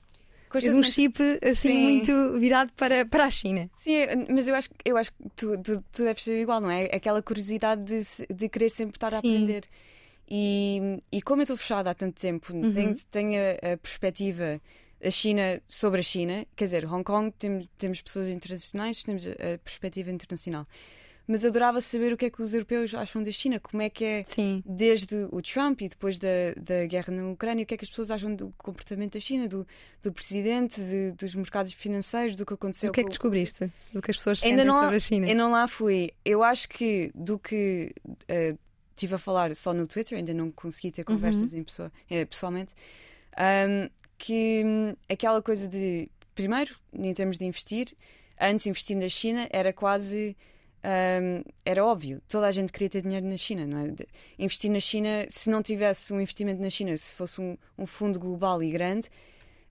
Tens um chip assim Sim. muito virado para, para a China. Sim, mas eu acho, eu acho que tu, tu, tu deves ser igual, não é? Aquela curiosidade de, de querer sempre estar a aprender. E, e como eu estou fechada há tanto tempo, uhum. tenho, tenho a, a, perspectiva da China sobre a China, quer dizer, Hong Kong temos, temos pessoas internacionais, temos a, a perspectiva internacional mas adorava saber o que é que os europeus acham da China, como é que é Sim. desde o Trump e depois da, da guerra na Ucrânia, o que é que as pessoas acham do comportamento da China, do, do presidente, de, dos mercados financeiros, do que aconteceu. O que é que descobriste? Do que as pessoas ainda sentem sobre a China? Eu não lá fui. Eu acho que do que uh, tive a falar só no Twitter, ainda não consegui ter conversas uhum. em pessoa, eh, pessoalmente, um, que um, aquela coisa de, primeiro, em termos de investir, antes investir na China era quase um, era óbvio, toda a gente queria ter dinheiro na China, não é? De, investir na China, se não tivesse um investimento na China, se fosse um, um fundo global e grande,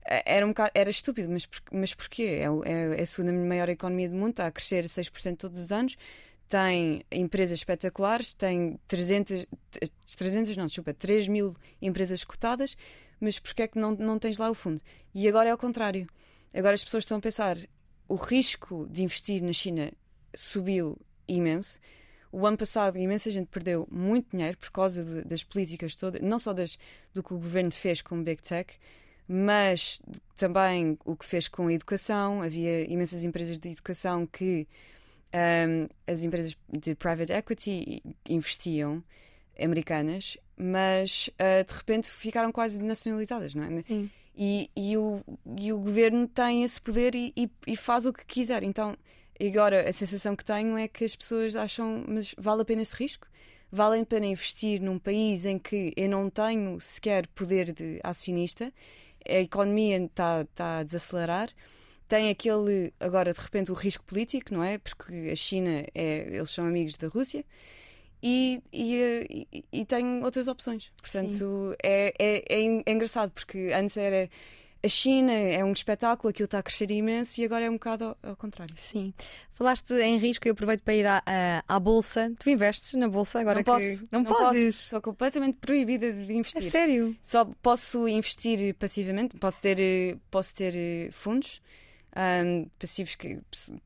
eh, era, um bocado, era estúpido, mas, por, mas porquê? É, é, é a segunda maior economia do mundo, está a crescer 6% todos os anos, tem empresas espetaculares, tem 300, 300 não, desculpa, 3 mil empresas cotadas, mas porquê é que não, não tens lá o fundo? E agora é ao contrário. Agora as pessoas estão a pensar, o risco de investir na China subiu imenso. O ano passado, imensa gente perdeu muito dinheiro por causa de, das políticas todas, não só das, do que o governo fez com o Big Tech, mas também o que fez com a educação. Havia imensas empresas de educação que um, as empresas de private equity investiam, americanas, mas uh, de repente ficaram quase nacionalizadas, não é? Sim. E, e, o, e o governo tem esse poder e, e, e faz o que quiser. Então e agora a sensação que tenho é que as pessoas acham, mas vale a pena esse risco? Vale a pena investir num país em que eu não tenho sequer poder de acionista, a economia está, está a desacelerar, tem aquele, agora de repente, o risco político, não é? Porque a China, é, eles são amigos da Rússia. E, e, e, e tem outras opções. Portanto, é, é, é, engraçado, porque antes era a China é um espetáculo, aquilo está a crescer imenso e agora é um bocado ao, ao contrário. Sim. Falaste em risco e eu aproveito para ir à, à, à, bolsa. Tu investes na bolsa agora não que posso, não, não podes? Posso, sou completamente proibida de investir. É sério? Só posso investir passivamente, posso ter, posso ter eh, fundos. Um, passivos que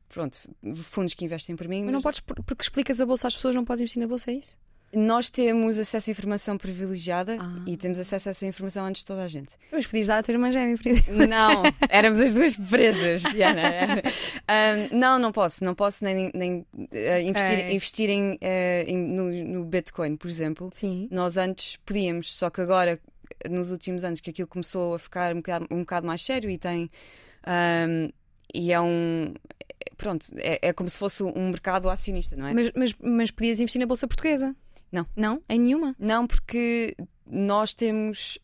pronto, fundos que investem por mim. Mas, mas não podes, porque explicas a bolsa às pessoas, não podes investir na bolsa, é isso? Nós temos acesso a informação privilegiada ah. e temos acesso a essa informação antes de toda a gente. Mas podias dar a tua irmã gêmea, por exemplo. Não, éramos as duas presas, Diana. um, não, não posso. Não posso nem, nem uh, investir, investir em, uh, em no, no, Bitcoin, por exemplo. Sim. Nós antes podíamos, só que agora, nos últimos anos, que aquilo começou a ficar um bocado, um bocado mais sério e tem. Um, e é um. Pronto, é, é como se fosse um mercado acionista, não é? Mas, mas, mas podias investir na Bolsa Portuguesa? Não. Não? Em nenhuma? Não, porque nós temos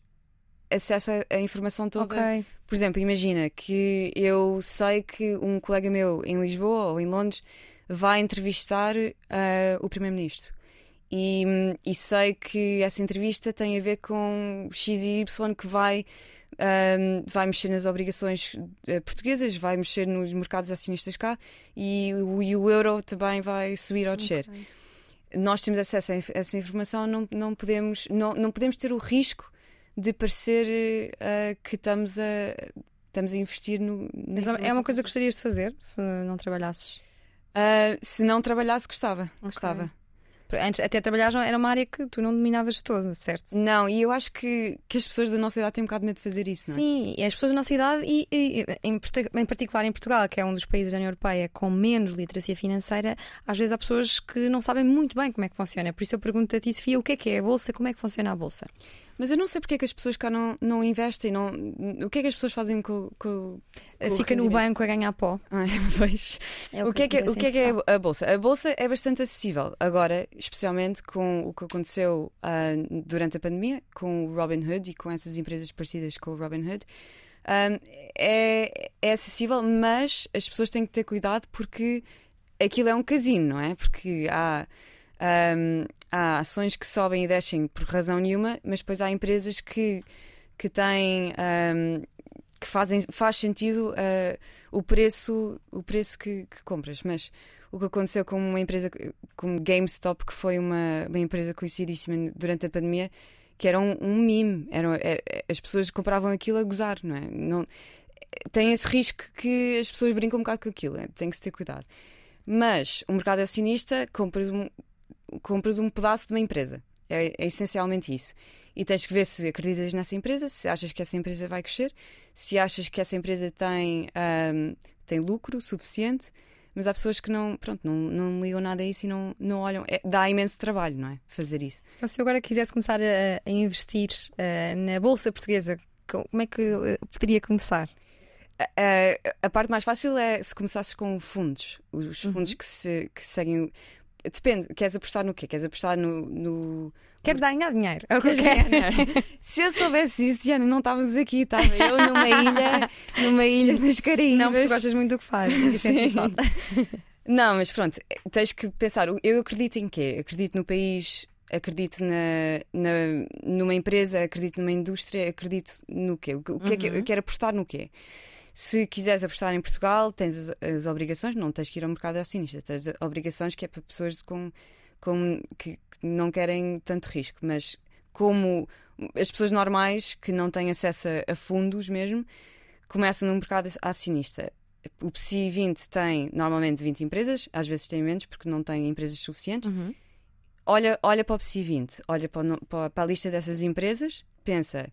acesso à informação toda. Okay. Por exemplo, imagina que eu sei que um colega meu em Lisboa ou em Londres vai entrevistar uh, o Primeiro-Ministro. E, e, sei que essa entrevista tem a ver com X e Y que vai, um, ah, vai mexer nas obrigações uh, portuguesas, vai mexer nos mercados acionistas cá e o, e o euro também vai subir ou descer. Okay nós temos acesso a essa informação, não, não, podemos, não, não podemos ter o risco de parecer uh, que estamos a, estamos a investir no. Mas é uma coisa que gostarias de fazer se não trabalhasses? Uh, se não trabalhasse, gostava. Okay. Gostava. Antes, até trabalhar era uma área que tu não dominavas toda, certo? Não, e eu acho que, que as pessoas da nossa idade têm um bocado de medo de fazer isso, não é? Sim, as pessoas da nossa idade, e, e em, em, particular em Portugal, que é um dos países da União Europeia com menos literacia financeira, às vezes há pessoas que não sabem muito bem como é que funciona. Por isso eu pergunto a ti, Sofia, o que é que é a Bolsa, como é que funciona a Bolsa? Mas eu não sei porque é que as pessoas cá não, não investem. Não... O que é que as pessoas fazem com, com, com Fica no banco a ganhar pó. Ah, pois. É o, o, que é que, o que é, que é a Bolsa? A Bolsa é bastante acessível. Agora, especialmente com o que aconteceu uh, durante a pandemia, com o Robin Hood e com essas empresas parecidas com o Robin Hood. Um, é, é acessível, mas as pessoas têm que ter cuidado porque aquilo é um casino, não é? Porque há um, há ações que sobem e descem por razão nenhuma, mas depois há empresas que, que têm. Um, que fazem, faz sentido uh, o preço, o preço que, que, compras. Mas o que aconteceu com uma empresa como GameStop, que foi uma, uma empresa conhecidíssima durante a pandemia, que era um, um meme. Era, é, é, as pessoas compravam aquilo a gozar, não é? Não, tem esse risco que as pessoas brincam um bocado com aquilo, é, tem que se ter cuidado. Mas o mercado acionista compra compras um pedaço de uma empresa. É, é, essencialmente isso. E tens que ver se acreditas nessa empresa, se achas que essa empresa vai crescer, se achas que essa empresa tem, um, tem lucro suficiente. Mas há pessoas que não, pronto, não, não ligam nada a isso e não, não olham. É, dá imenso trabalho, não é? Fazer isso. Então, se eu agora quisesse começar a, a investir uh, na Bolsa Portuguesa, como é que uh, poderia começar? A, a, a, parte mais fácil é se começasses com fundos, os fundos uhum. que, se, que seguem. Depende, queres apostar no quê? Queres apostar no. no... Quero ganhar dinheiro. É o que eu quero. Se eu soubesse isso, Diana, não estávamos aqui, estava eu numa ilha, numa ilha nas Caraíbas. Não, porque tu gostas muito do que fazes. Sim. Não, mas pronto, tens que pensar. Eu acredito em quê? Acredito no país, acredito na, na, numa empresa, acredito numa indústria, acredito no quê? O, que uhum. é que eu, eu quero apostar no quê? Se quiseres apostar em Portugal, tens as, as, obrigações, não tens que ir ao mercado acionista, tens obrigações que é para pessoas com, com, que, que não querem tanto risco, mas como as pessoas normais que não têm acesso a, a fundos mesmo, começam no mercado acionista. O PSI 20 tem normalmente 20 empresas, às vezes tem menos porque não tem empresas suficientes. Uhum. Olha, olha para o PSI 20, olha para, para a lista dessas empresas, pensa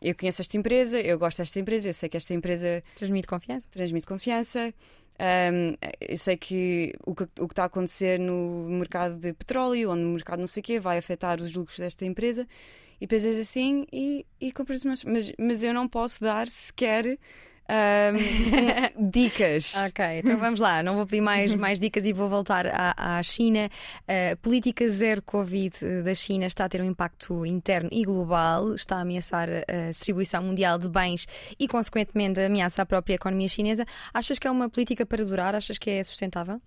eu conheço esta empresa, eu gosto desta empresa, eu sei que esta empresa transmite confiança. Transmite confiança. Um, eu sei que o, que o que está a acontecer no mercado de petróleo ou no mercado não sei o quê vai afetar os lucros desta empresa e pensas assim e, e compras mas, mas eu não posso dar sequer um, dicas. Ok, então vamos lá. Não vou pedir mais, mais dicas e vou voltar à, à China. A política zero Covid da China está a ter um impacto interno e global, está a ameaçar a distribuição mundial de bens e, consequentemente, ameaça a própria economia chinesa. Achas que é uma política para durar? Achas que é sustentável?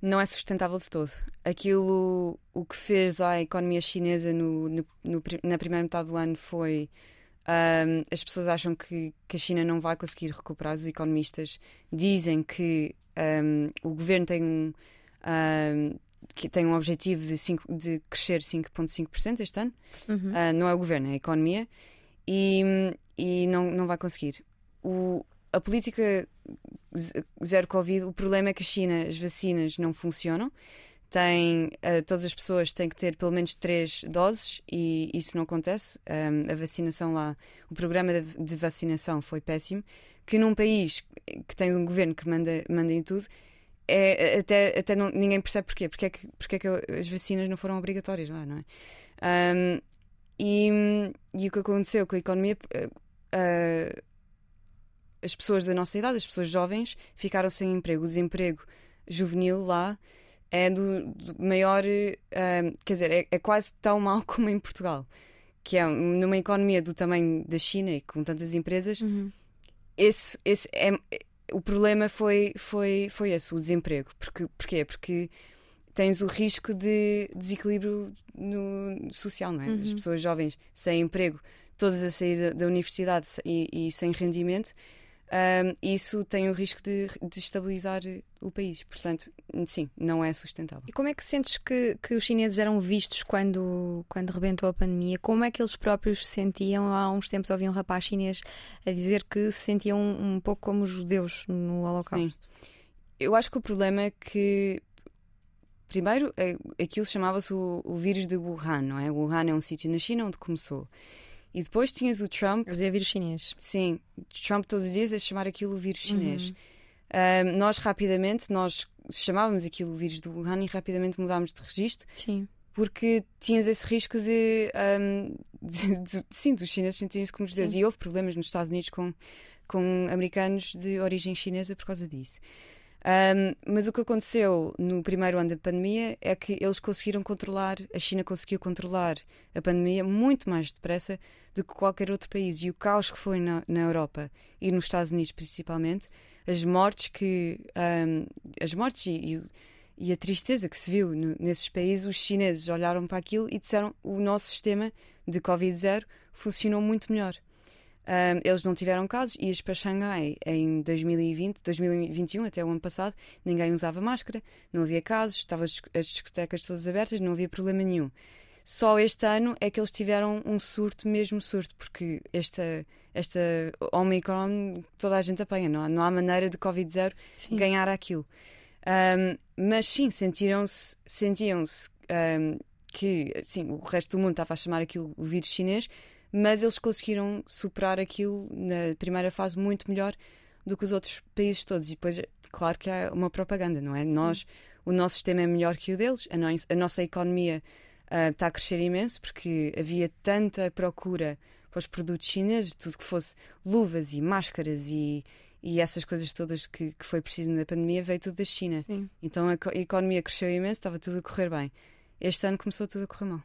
Não é sustentável de todo. Aquilo o que fez à economia chinesa no, no, no, na primeira metade do ano foi um, as pessoas acham que, que, a China não vai conseguir recuperar. Os economistas dizem que um, o governo tem um, que tem um objetivo de, cinco, de crescer 5,5% este ano. Uhum. Uh, não é o governo, é a economia. E, e não, não vai conseguir. O, a política zero Covid, o problema é que a China, as vacinas não funcionam tem, uh, todas as pessoas têm que ter pelo menos três doses e isso não acontece. Um, a vacinação lá, o programa de, de, vacinação foi péssimo. Que num país que tem um governo que manda, manda em tudo, é, até, até não, ninguém percebe porquê. Porque é, que, porque é que as vacinas não foram obrigatórias lá, não é? Um, e, e, o que aconteceu com a economia. Uh, as pessoas da nossa idade, as pessoas jovens, ficaram sem emprego. O desemprego juvenil lá é do, do maior. Uh, quer dizer, é, é, quase tão mau como em Portugal, que é numa economia do tamanho da China e com tantas empresas. Uhum. Esse, esse é, o problema foi, foi, foi esse, o desemprego. Porque, porquê? Porque tens o risco de desequilíbrio no, social, não é? Uhum. As pessoas jovens sem emprego, todas a sair da, da universidade e, e sem rendimento um, isso tem o risco de destabilizar o país. Portanto, sim, não é sustentável. E como é que sentes que, que os chineses eram vistos quando, quando rebentou a pandemia? Como é que eles próprios se sentiam? Há uns tempos ouvi um rapaz chinês a dizer que se sentiam um pouco como judeus no Holocausto. Sim. Eu acho que o problema é que primeiro, eh, aquilo chamava-se o, o vírus de Wuhan, não é? Wuhan é um sítio na China onde começou. E depois tinhas o Trump. Mas é vírus chinês. Sim, Trump todos os dias a chamar aquilo o vírus chinês. Uhum. Um, nós rapidamente, nós chamávamos aquilo o vírus do Wuhan e rapidamente mudámos de registro Sim. porque tinhas esse risco de, um, de, de sim, dos chineses sentirem-se como os deuses. Sim. E houve problemas nos Estados Unidos com, com americanos de origem chinesa por causa disso. Um, mas o que aconteceu no primeiro ano da pandemia é que eles conseguiram controlar, a China conseguiu controlar a pandemia muito mais depressa do que qualquer outro país. E o caos que foi na, na Europa e nos Estados Unidos principalmente, as mortes que um, as mortes e, e e a tristeza que se viu no- nesses países, os chineses olharam para aquilo e disseram o nosso sistema de Covid-0 funcionou muito melhor. Um, eles não tiveram casos e para Xangai em 2020, 2021, até o ano passado, ninguém usava máscara, não havia casos, estavam as as discotecas todas abertas, não havia problema nenhum. Só este ano é que eles tiveram um surto, mesmo surto, porque esta, esta Omicron toda a gente apanha, não há, não há maneira de Covid-0 Sim. ganhar aquilo. Um, mas sim, sentiram-se, sentiam-se um, que sim, o resto do mundo estava a chamar aquilo o vírus chinês, mas eles conseguiram superar aquilo na primeira fase muito melhor do que os outros países todos. E depois, claro que há uma propaganda, não é? Nós, o nosso sistema é melhor que o deles, a, a nossa economia ah, está a crescer imenso porque havia tanta procura para os produtos chineses, tudo que fosse luvas e máscaras e, e essas coisas todas que, que foi preciso na pandemia veio tudo da China. Sim. Então a, a economia cresceu imenso, estava tudo a correr bem. Este ano começou tudo a correr mal.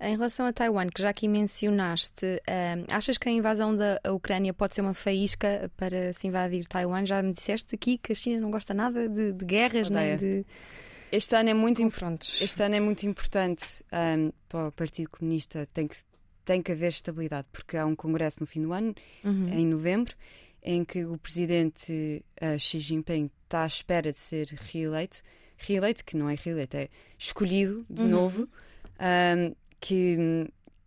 Em relação a Taiwan, que já aqui mencionaste, achas que a invasão da Ucrânia pode ser uma faísca para se invadir Taiwan? Já me disseste aqui que a China não gosta nada de, de guerras nem Odeia. de Este ano é muito confrontos. Este ano é muito importante ahm, para o Partido Comunista. Tem que, tem que haver estabilidade, porque há um congresso no fim do ano, Uhum. em novembro, em que o presidente ah, Xi Jinping está à espera de ser reeleito. Reeleito, que não é reeleito, é escolhido de Uhum. novo. ahm, que,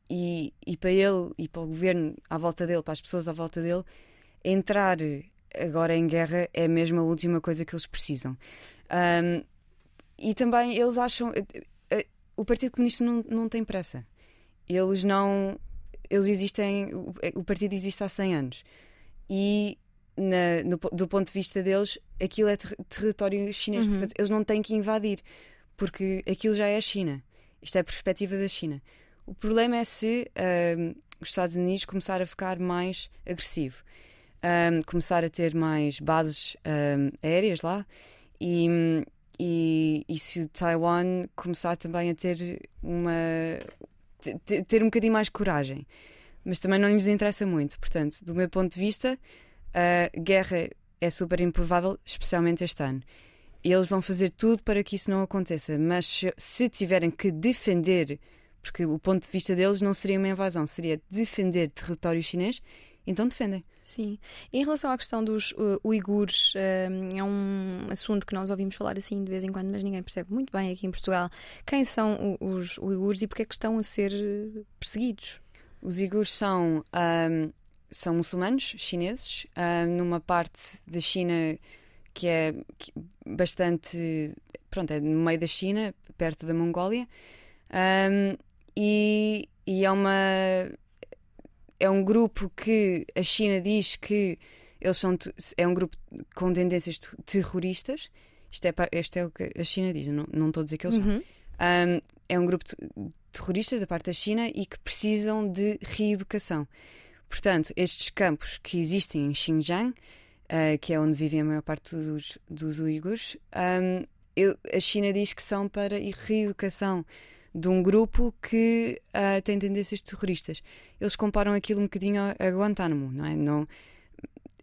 e, e para ele e para o governo à volta dele, para as pessoas à volta dele, entrar agora em guerra é mesmo a última coisa que eles precisam. Ahm, e também eles acham. eh, eh, O Partido Comunista não, não tem pressa. Eles não. Eles existem. o- O partido existe há 100 anos. E na- no do ponto de vista deles, aquilo é ter- território chinês. Uhum. Portanto, eles não têm que invadir. Porque aquilo já é a China. Isto é a perspectiva da China. O problema é se os Estados Unidos começar a ficar mais agressivo. Começar a ter mais bases aéreas lá e, e, e se Taiwan começar também a ter uma te- te- ter um bocadinho mais coragem mas também não lhes interessa muito portanto do meu ponto de vista a guerra é super improvável especialmente este ano eles vão fazer tudo para que isso não aconteça mas se, se tiverem que defender porque o ponto de vista deles não seria uma invasão seria defender território chinês então defendem Sim. Em relação à questão dos uh, uigures, hum, é um assunto que nós ouvimos falar assim de vez em quando, mas ninguém percebe muito bem aqui em Portugal. Quem são o- os uigures e porque é que estão a ser uh, perseguidos? Os uigures são, ahm, são muçulmanos chineses, ahm, numa parte da China que é bastante. Pronto, é no meio da China, perto da Mongólia. Ahm, e, e é uma. É um grupo que a China diz que eles são. É um grupo com tendências te- terroristas. Isto é, isto é o que a China diz, não, não estou a dizer que eles são. Uhum. Um, é um grupo te- terrorista da parte da China e que precisam de reeducação. Portanto, estes campos que existem em Xinjiang, uh, que é onde vivem a maior parte dos, dos uigures, um, eu- a China diz que são para a reeducação de um grupo que uh, tem tendências terroristas. Eles comparam aquilo um bocadinho a, a Guantánamo, não é? Não,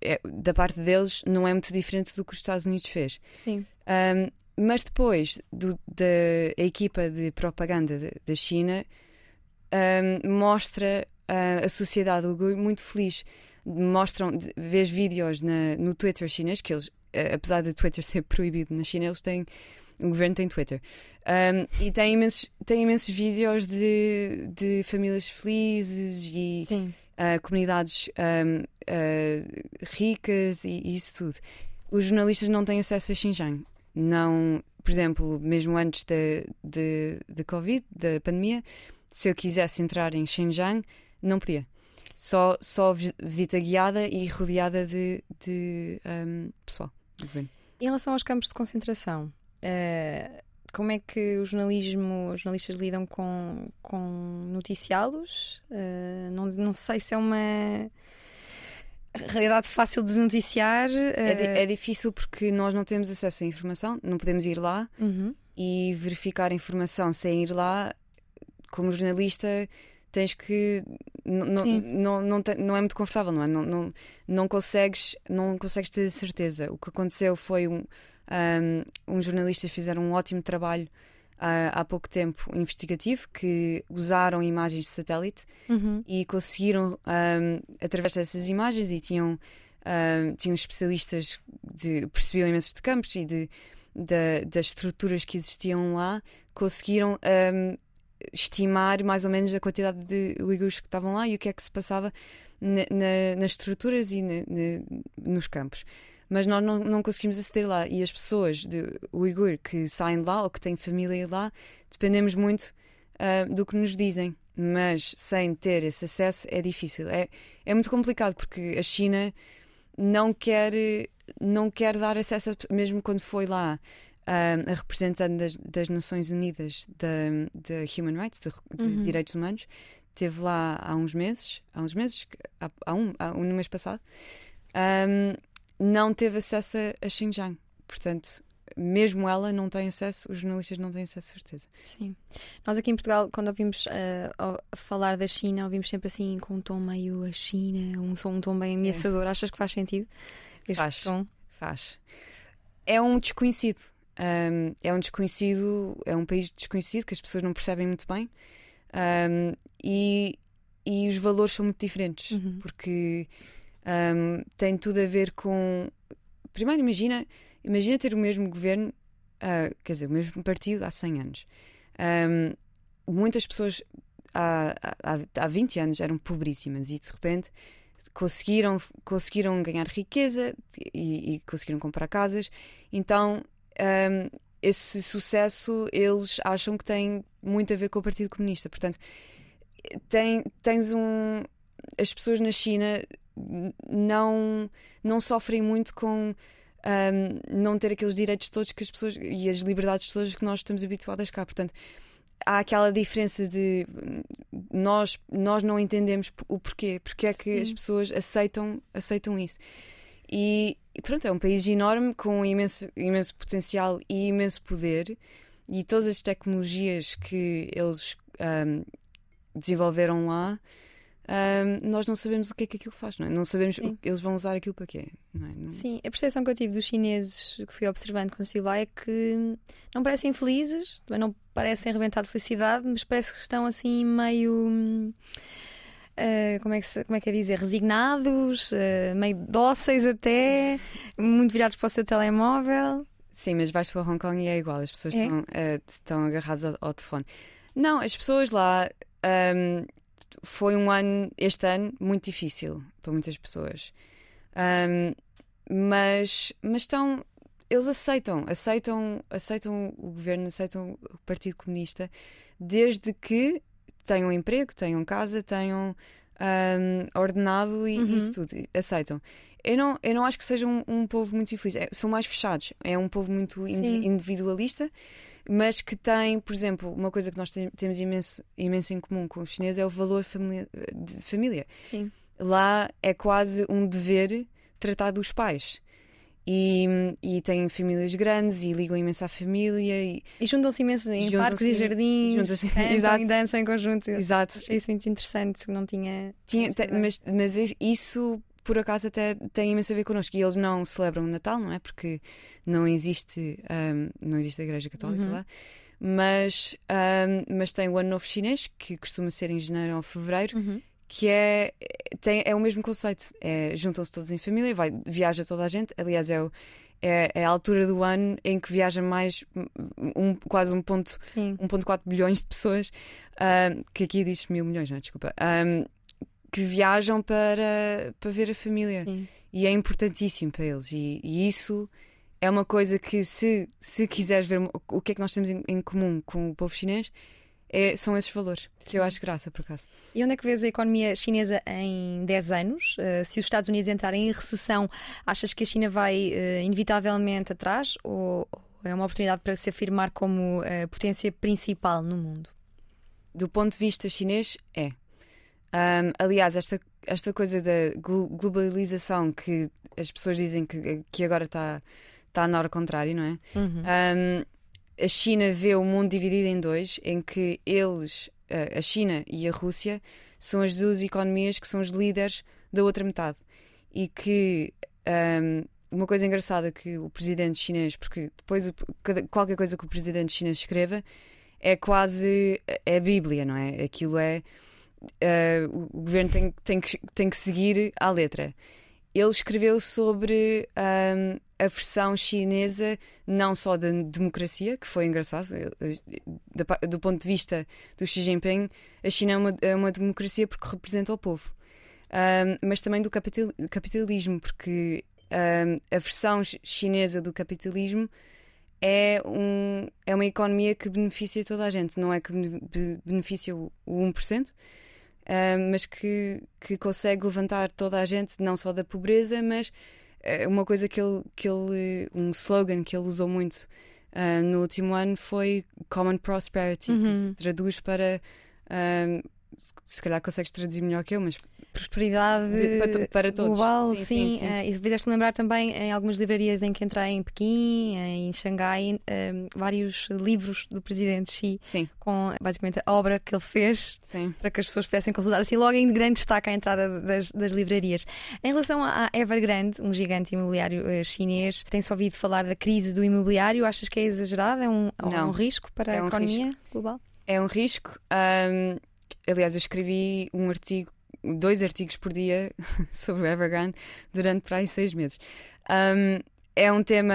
é- Da parte deles, não é muito diferente do que os Estados Unidos fez. Sim. Um, mas depois do- da equipa de propaganda da China um, mostra uh, a sociedade muito feliz. Mostram, de- vês vídeos na, no Twitter chinês, que eles, uh, apesar de Twitter ser proibido na China, eles têm. O governo tem Twitter. Um, e tem imensos, tem imensos vídeos de, de famílias felizes e uh, comunidades um, uh, ricas e, e isso tudo. Os jornalistas não têm acesso a Xinjiang. Não, por exemplo, mesmo antes da de, de Covid, da pandemia, se eu quisesse entrar em Xinjiang, não podia. Só, só visita guiada e rodeada de, de um, pessoal do governo. Em relação aos campos de concentração, uh, como é que o jornalismo, os jornalistas lidam com, com noticiá-los? Uh, não, não sei se é uma realidade fácil de noticiar. Uh... É, é, difícil porque nós não temos acesso à informação, não podemos ir lá uhum. e verificar a informação sem ir lá. Como jornalista, tens que. Não, não, não, é muito confortável, não é? Não, não, não, consegues, não consegues ter certeza. O que aconteceu foi um, um, um jornalistas fizeram um ótimo trabalho uh, há pouco tempo investigativo que usaram imagens de satélite uhum. e conseguiram, um, através dessas imagens, e tinham, um, tinham especialistas de percebiam imensos de campos e de, de, das estruturas que existiam lá, conseguiram um, estimar mais ou menos a quantidade de uigures que estavam lá e o que é que se passava na, na, nas estruturas e na, nos campos mas nós não, não conseguimos aceder lá. E as pessoas de Uigur que saem lá ou que têm família lá, dependemos muito uh, do que nos dizem. Mas sem ter esse acesso é difícil. É, é muito complicado porque a China não quer, não quer dar acesso, a, mesmo quando foi lá a representante das, das Nações Unidas da Human Rights, de, de uhum. Direitos Humanos, esteve lá há uns meses, há uns meses, há, há um, há um no mês passado. Um, não teve acesso a, Xinjiang. Portanto, mesmo ela não tem acesso, os jornalistas não têm acesso, certeza. Sim. Nós aqui em Portugal, quando ouvimos uh, falar da China, ouvimos sempre assim com um tom meio a China, um, um tom bem ameaçador. É. Achas que faz sentido este faz, tom? Faz. É um desconhecido. Um, é um desconhecido, é um país desconhecido que as pessoas não percebem muito bem um, e, e os valores são muito diferentes uhum. porque um, tem tudo a ver com. Primeiro, imagina, imagina ter o mesmo governo, uh, quer dizer, o mesmo partido há 100 anos. Muitas pessoas há, há, há 20 anos eram pobríssimas e de repente conseguiram, conseguiram ganhar riqueza e, e conseguiram comprar casas. Então, um, esse sucesso eles acham que tem muito a ver com o Partido Comunista. Portanto, tem, tens um. As pessoas na China não, não sofrem muito com um, não ter aqueles direitos todos que as pessoas e as liberdades todas que nós estamos habituadas cá. Portanto, há aquela diferença de nós, nós não entendemos o porquê, porque é que Sim. as pessoas aceitam, aceitam isso. E, e, pronto, é um país enorme com imenso, imenso potencial e imenso poder, e todas as tecnologias que eles um, desenvolveram lá um, nós não sabemos o que é que aquilo faz, não é? Não sabemos Sim. eles vão usar aquilo para quê. Não é? não... Sim, a percepção que eu tive dos chineses que fui observando quando estive lá é que não parecem felizes, também não parecem arrebentar de felicidade, mas parece que estão assim meio. Uh, como, é que se, como é que é dizer? Resignados, uh, meio dóceis até, muito virados para o seu telemóvel. Sim, mas vais para Hong Kong e é igual, as pessoas é? estão, uh, estão agarradas ao, ao, telefone. Não, as pessoas lá. Um, foi um ano, este ano, muito difícil para muitas pessoas. Um, mas, mas estão. Eles aceitam, aceitam, aceitam o governo, aceitam o Partido Comunista, desde que tenham emprego, tenham casa, tenham um, ordenado e uhum. isso tudo. Aceitam. Eu não, eu não acho que seja um, um povo muito infeliz. É, são mais fechados. É um povo muito individualista mas que tem, por exemplo, uma coisa que nós temos imenso, imenso em comum com os chineses é o valor família, de família. Sim. Lá é quase um dever tratar dos pais. E, e têm famílias grandes e ligam imenso à família. E, e juntam-se imenso em juntam parques e jardins, juntam-se, exato. e dançam em conjunto. Exato. Achei isso muito interessante, não tinha. tinha mas, mas isso por acaso até tem imenso a ver connosco. E eles não celebram o Natal, não é? Porque não existe, um, não existe a Igreja Católica uhum. lá. Mas, um, mas tem o Ano Novo Chinês, que costuma ser em janeiro ou fevereiro, uhum. Que é, tem, é o mesmo conceito. É, Juntam-se todos em família, vai, viaja toda a gente. Aliás, é, o, é, é, a altura do ano em que viaja mais um, quase 1,4 bilhões de pessoas, um, que aqui diz mil milhões, não é? Desculpa. Um, que viajam para, para ver a família. Sim. E é importantíssimo para eles. E, e, isso é uma coisa que, se, se quiseres ver o que é que nós temos em, em comum com o povo chinês, é, são esses valores. Que eu acho graça, por acaso. E onde é que vês a economia chinesa em 10 anos? Uh, se os Estados Unidos entrarem em recessão, achas que a China vai uh, inevitavelmente atrás ou é uma oportunidade para se afirmar como uh, potência principal no mundo? Do ponto de vista chinês, é. Um, aliás, esta, esta coisa da globalização que as pessoas dizem que, que agora está tá na hora contrária, não é? Uhum. Um, a China vê o mundo dividido em dois, em que eles, a China e a Rússia, são as duas economias que são os líderes da outra metade. E que um, uma coisa engraçada que o presidente chinês, porque depois qualquer coisa que o presidente chinês escreva é quase é a Bíblia, não é? Aquilo é. Uh, o governo tem, tem, que, tem que seguir à letra. Ele escreveu sobre um, a versão chinesa, não só da democracia, que foi engraçado, do ponto de vista do Xi Jinping, a China é uma, é uma democracia porque representa o povo. Um, mas também do capital, capitalismo, porque um, a versão chinesa do capitalismo é, um, é uma economia que beneficia toda a gente, não é que beneficia o, o 1%, um, mas que, que consegue levantar toda a gente, não só da pobreza, mas uh, uma coisa que ele, que ele, um slogan que ele usou muito uh, no último ano foi Common Prosperity, uhum. que se traduz para. Se calhar consegues traduzir melhor que eu, mas prosperidade de, para, para, todos. global, sim. sim, sim, sim. Uh, e fizeste lembrar também em algumas livrarias em que entrei em Pequim, em Xangai, uh, vários livros do presidente Xi, sim. com basicamente a obra que ele fez para que as pessoas pudessem consultar. Assim, logo em grande destaque à entrada das, das livrarias. Em relação à Evergrande, um gigante imobiliário uh, chinês, tem-se ouvido falar da crise do imobiliário. Achas que é exagerado? É um, é um risco para é a economia risco. global? É um risco. Um, aliás, eu escrevi um artigo dois artigos por dia sobre o Evergrande durante para aí seis meses. Um, é um tema.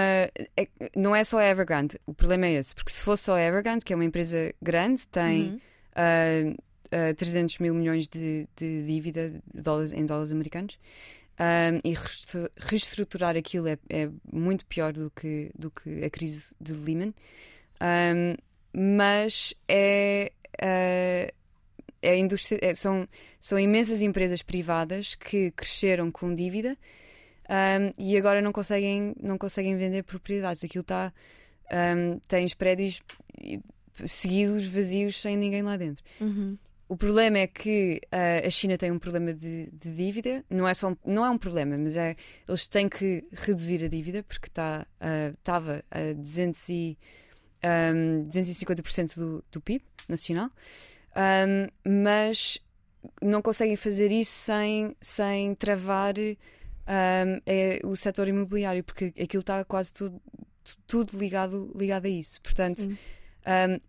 É, não é só a Evergrande, o problema é esse, porque se fosse só a Evergrande, que é uma empresa grande, tem uhum. uh, uh, 300 mil milhões de, de dívida de dólares, em dólares americanos. Um, e reestruturar aquilo é, é, muito pior do que, do que a crise de Lehman. Um, mas é. Uh, é indústria, é, são, são imensas empresas privadas que cresceram com dívida um, e agora não conseguem, não conseguem vender propriedades. Aquilo está. Um, tens prédios seguidos, vazios, sem ninguém lá dentro. Uhum. O problema é que uh, a China tem um problema de, de, dívida. Não é, só um, não é um problema, mas é eles têm que reduzir a dívida porque estava tá, uh, a 200 e, um, 250% do, do PIB nacional um, mas não conseguem fazer isso sem, sem travar um, é, o setor imobiliário, porque aquilo está quase tudo, tudo ligado, ligado a isso. Portanto, um,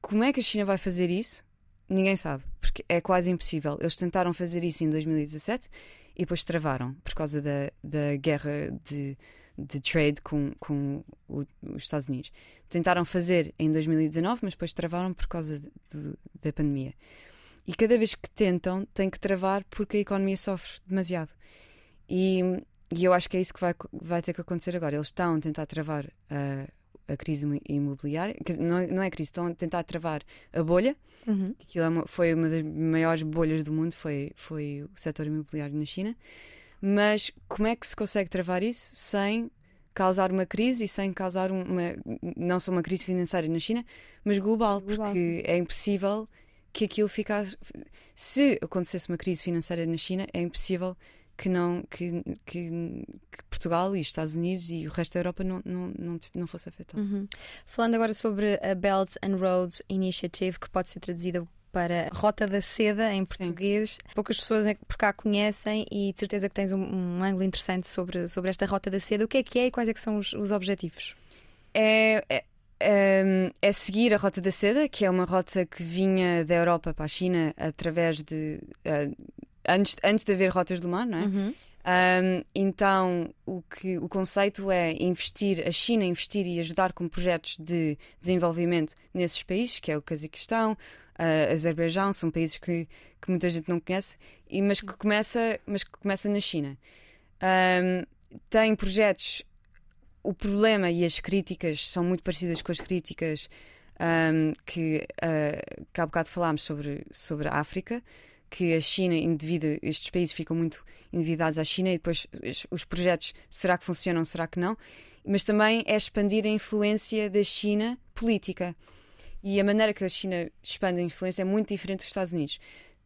como é que a China vai fazer isso? Ninguém sabe, porque é quase impossível. Eles tentaram fazer isso em 2017 e depois travaram por causa da, da guerra de, de trade com, com o, os Estados Unidos. Tentaram fazer em 2019, mas depois travaram por causa de, de, da pandemia. E cada vez que tentam, têm que travar porque a economia sofre demasiado. E, e eu acho que é isso que vai, vai ter que acontecer agora. Eles estão a tentar travar a, a crise imobiliária, não é, não é crise, estão a tentar travar a bolha. Uhum. Aquilo é foi uma das maiores bolhas do mundo, foi, foi o setor imobiliário na China. Mas como é que se consegue travar isso sem causar uma crise e sem causar uma, não só uma crise financeira na China, mas global, global porque sim. é impossível que aquilo ficasse. Se acontecesse uma crise financeira na China, é impossível que não que, que, que, Portugal e os Estados Unidos e o resto da Europa não, não, não, não fosse afetado. Uhum. Falando agora sobre a Belt and Roads Initiative, que pode ser traduzida para Rota da Seda em português. Sim. Poucas pessoas é por cá conhecem e de certeza que tens um, um, ângulo interessante sobre, sobre esta Rota da Seda. O que é que é e quais é que são os, os objetivos? É, é, é, é, seguir a Rota da Seda, que é uma rota que vinha da Europa para a China através de. Uh, antes, antes de haver rotas do mar, não é? Uhum. Um, então, o, que, o conceito é investir, a China investir e ajudar com projetos de desenvolvimento nesses países, que é o Cazaquistão, uh, Azerbaijão, são países que, que muita gente não conhece, e, mas, que começa, mas que começa na China. Um, tem projetos o problema e as críticas são muito parecidas com as críticas um, que, uh, que há bocado falámos sobre, sobre a África, que a China endevida, estes países ficam muito endividados à China e depois os projetos, será que funcionam, será que não? Mas também é expandir a influência da China política. E a maneira que a China expande a influência é muito diferente dos Estados Unidos.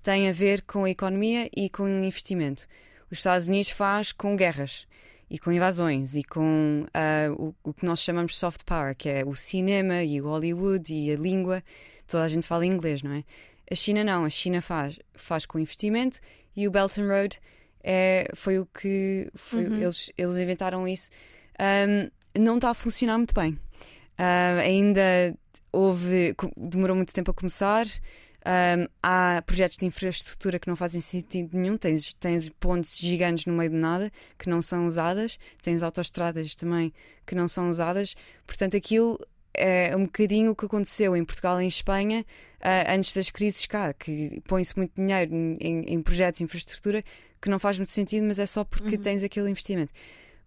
Tem a ver com a economia e com o investimento. Os Estados Unidos faz com guerras e com invasões e com uh, o, o, que nós chamamos de soft power, que é o cinema e o Hollywood e a língua. Toda a gente fala inglês, não é? A China não, a China faz, faz com investimento e o Belt and Road é, foi o que foi, uhum. eles, eles inventaram isso. Um, não está a funcionar muito bem. Uh, ainda houve, demorou muito tempo a começar. Um, há projetos de infraestrutura que não fazem sentido nenhum. Tens, tens pontes gigantes no meio de nada que não são usadas, tens autoestradas também que não são usadas. Portanto, aquilo é um bocadinho o que aconteceu em Portugal e em Espanha uh, antes das crises cá, que põe-se muito dinheiro em, em, projetos de infraestrutura que não faz muito sentido, mas é só porque uhum. tens aquele investimento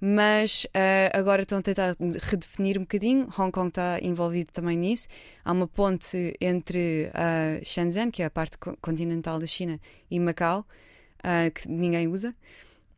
mas uh, agora estão a tentar redefinir um bocadinho. Hong Kong está envolvido também nisso. Há uma ponte entre uh, Shenzhen, que é a parte continental da China, e Macau, uh, que ninguém usa.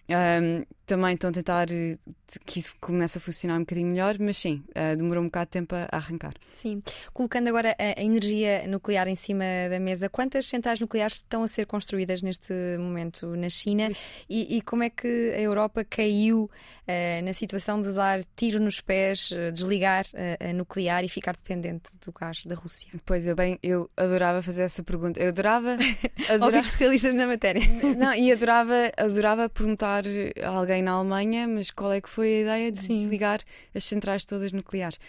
Um, também estão a tentar eh, que isso comece a funcionar um bocadinho melhor, mas sim, uh, demorou um bocado de tempo a, arrancar. Sim. Colocando agora a, a, energia nuclear em cima da mesa, quantas centrais nucleares estão a ser construídas neste momento na China e, e, como é que a Europa caiu uh, na situação de dar tiro nos pés, desligar a nuclear e ficar dependente do gás da Rússia? Pois, eu bem, eu adorava fazer essa pergunta. Eu adorava. adorava... Ouvir especialistas na matéria. Não, e adorava, adorava perguntar a alguém na Alemanha, mas qual é que foi a ideia de Sim. desligar as centrais todas nucleares?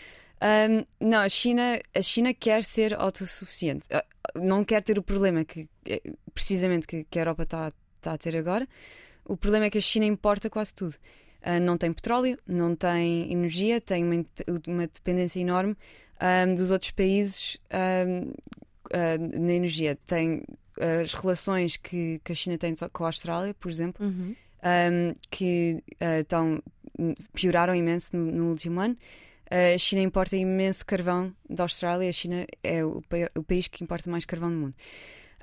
Um, não, a China, a China quer ser autossuficiente. Ah, não quer ter o problema que precisamente que, que a Europa está tá a ter agora. O problema é que a China importa quase tudo. Uh, não tem petróleo, não tem energia, tem uma, uma dependência enorme um, dos outros países um, uh, ah, na energia. Tem as relações que, que a China tem com a Austrália, por exemplo. Uhum um, que uh, tão, pioraram imenso no, no último ano. Uh, a China importa imenso carvão da Austrália, a China é o, o país que importa mais carvão no mundo.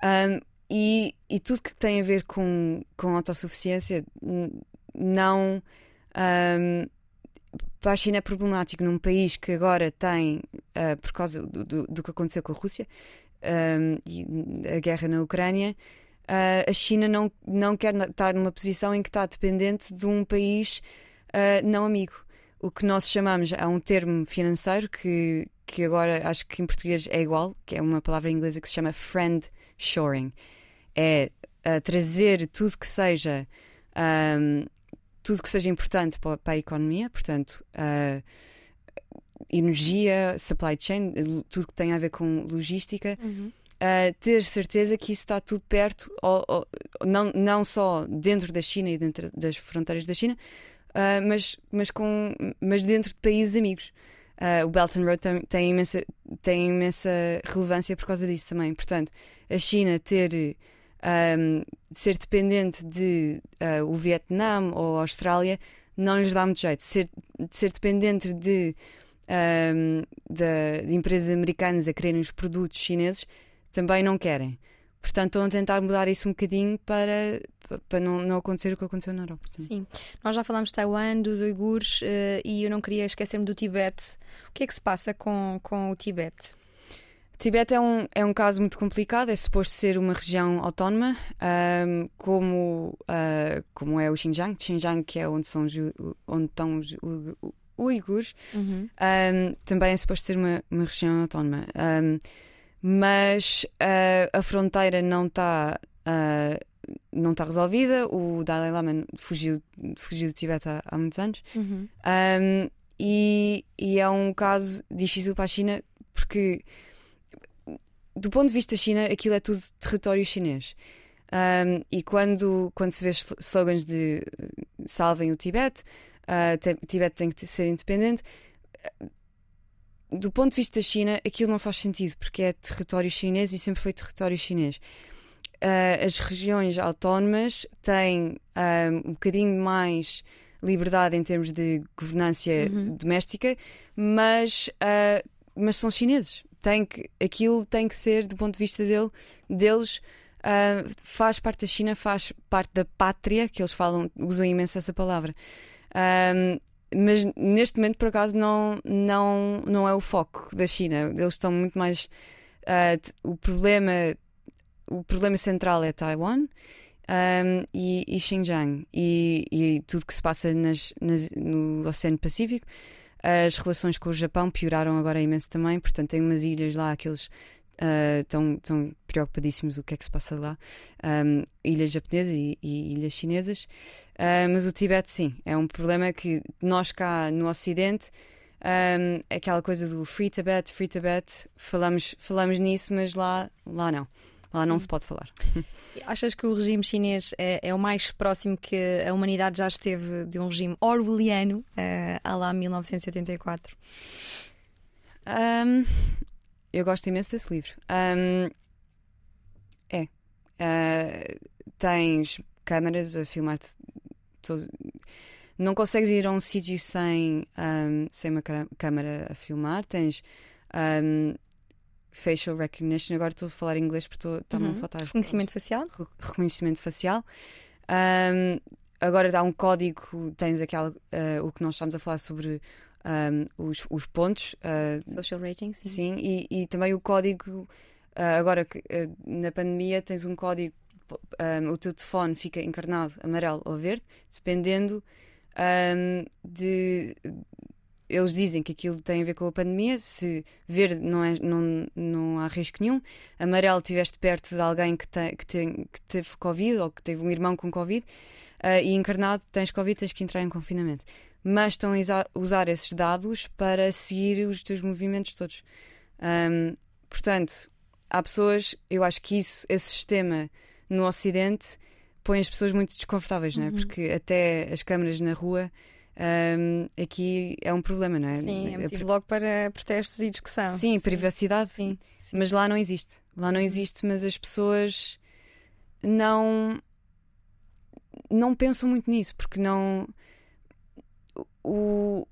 Um, e, e, tudo que tem a ver com, com autossuficiência não. Um, para a China é problemático num país que agora tem, uh, por causa do, do, do, que aconteceu com a Rússia um, e a guerra na Ucrânia, uh, a China não, não quer estar numa posição em que está dependente de um país uh, não amigo. O que nós chamamos, há um termo financeiro que, que agora acho que em português é igual, que é uma palavra inglesa que se chama friend shoring. É uh, trazer tudo que seja um, tudo que seja importante para, para a economia, portanto, energia, supply chain, tudo que tem a ver com logística, uhum uh, ter certeza que isso está tudo perto, ou, ou, não, não só dentro da China e dentro das fronteiras da China, uh, mas, mas, com, mas dentro de países amigos. Uh, o Belt and Road tem, tem, imensa, tem imensa relevância por causa disso também. Portanto, a China ter um, ser dependente de uh, o Vietnã ou a Austrália não lhes dá muito jeito. Ser, ser dependente de, um, de, de, empresas americanas a quererem os produtos chineses também não querem. Portanto, estão a tentar mudar isso um bocadinho para, para não, não acontecer o que aconteceu na Europa. Sim, nós já falámos de Taiwan, dos uigures uh, e eu não queria esquecer-me do Tibete. O que é que se passa com, com o Tibete? O Tibete é um, é um caso muito complicado, é suposto ser uma região autónoma, um, como, uh, como é o Xinjiang, Xinjiang que é onde, são, onde estão os uigures, uhum. um, também é suposto ser uma, uma região autónoma. Um, mas uh, a fronteira não está uh, não está resolvida. O Dalai Lama fugiu, fugiu do Tibete há, há muitos anos uhum. um, e, e, é um caso difícil para a China porque do ponto de vista da China aquilo é tudo território chinês. Um, e quando, quando se vê slogans de salvem o Tibete, uh, Tibete tem que ser independente, do ponto de vista da China, aquilo não faz sentido, porque é território chinês e sempre foi território chinês. Uh, as regiões autónomas têm uh, um bocadinho mais liberdade em termos de governança Uhum. doméstica, mas, ah, mas são chineses. Tem que, aquilo tem que ser, do ponto de vista dele, deles, ah, faz parte da China, faz parte da pátria, que eles falam, usam imenso essa palavra. Ahm, mas neste momento, por acaso, não, não, não é o foco da China. Eles estão muito mais. t- o, problema, o problema central é Taiwan ahm, e, e Xinjiang e, e tudo que se passa nas, nas- no Oceano Pacífico. As relações com o Japão pioraram agora imenso também, portanto, tem umas ilhas lá que eles ah, estão, estão preocupadíssimos o que é que se passa lá. Ahm, ilhas japonesas e, e ilhas chinesas. Ah, mas o Tibete, sim, é um problema que nós cá no Ocidente, ahm, aquela coisa do Free Tibet, Free Tibet, falamos, falamos nisso, mas lá, lá não. Lá não se pode falar. Achas que o regime chinês é, é o mais próximo que a humanidade já esteve de um regime orwelliano, à lá 1984? Ahm, eu gosto imenso desse livro. Ahm, é. Ah, tens câmaras a filmar-te. todo- Não consegues ir a um sítio sem, ahm, sem uma câmara a filmar. Tens ahm, facial recognition. Agora estou a falar inglês porque está-me Uhum. a faltar Reconhecimento facial? re- reconhecimento facial. Agora dá um código, tens aquela, ah, o que nós estamos a falar sobre ahm, os, os pontos, ah, Social rating, sim. sim, e, e também o código, ah, agora que ah, na pandemia tens um código, ahm, o teu telefone fica encarnado amarelo ou verde, dependendo ahm, de. Eles dizem que aquilo tem a ver com a pandemia. Se verde não, é, não, não há risco nenhum, amarelo estiveste perto de alguém que, tem, que, tem, que teve Covid ou que teve um irmão com Covid, ah, e encarnado tens Covid, tens que entrar em confinamento. Mas estão a usar esses dados para seguir os teus movimentos todos. Ahm, portanto, há pessoas, eu acho que isso, esse sistema no Ocidente põe as pessoas muito desconfortáveis, não é? Uhum. Porque até as câmaras na rua ahm, aqui é um problema, não é? Sim, é A motivo logo para protestos e discussão. Sim, privacidade. Sim, sim. Mas lá não existe. Lá não existe, mas as pessoas não não pensam muito nisso, porque não o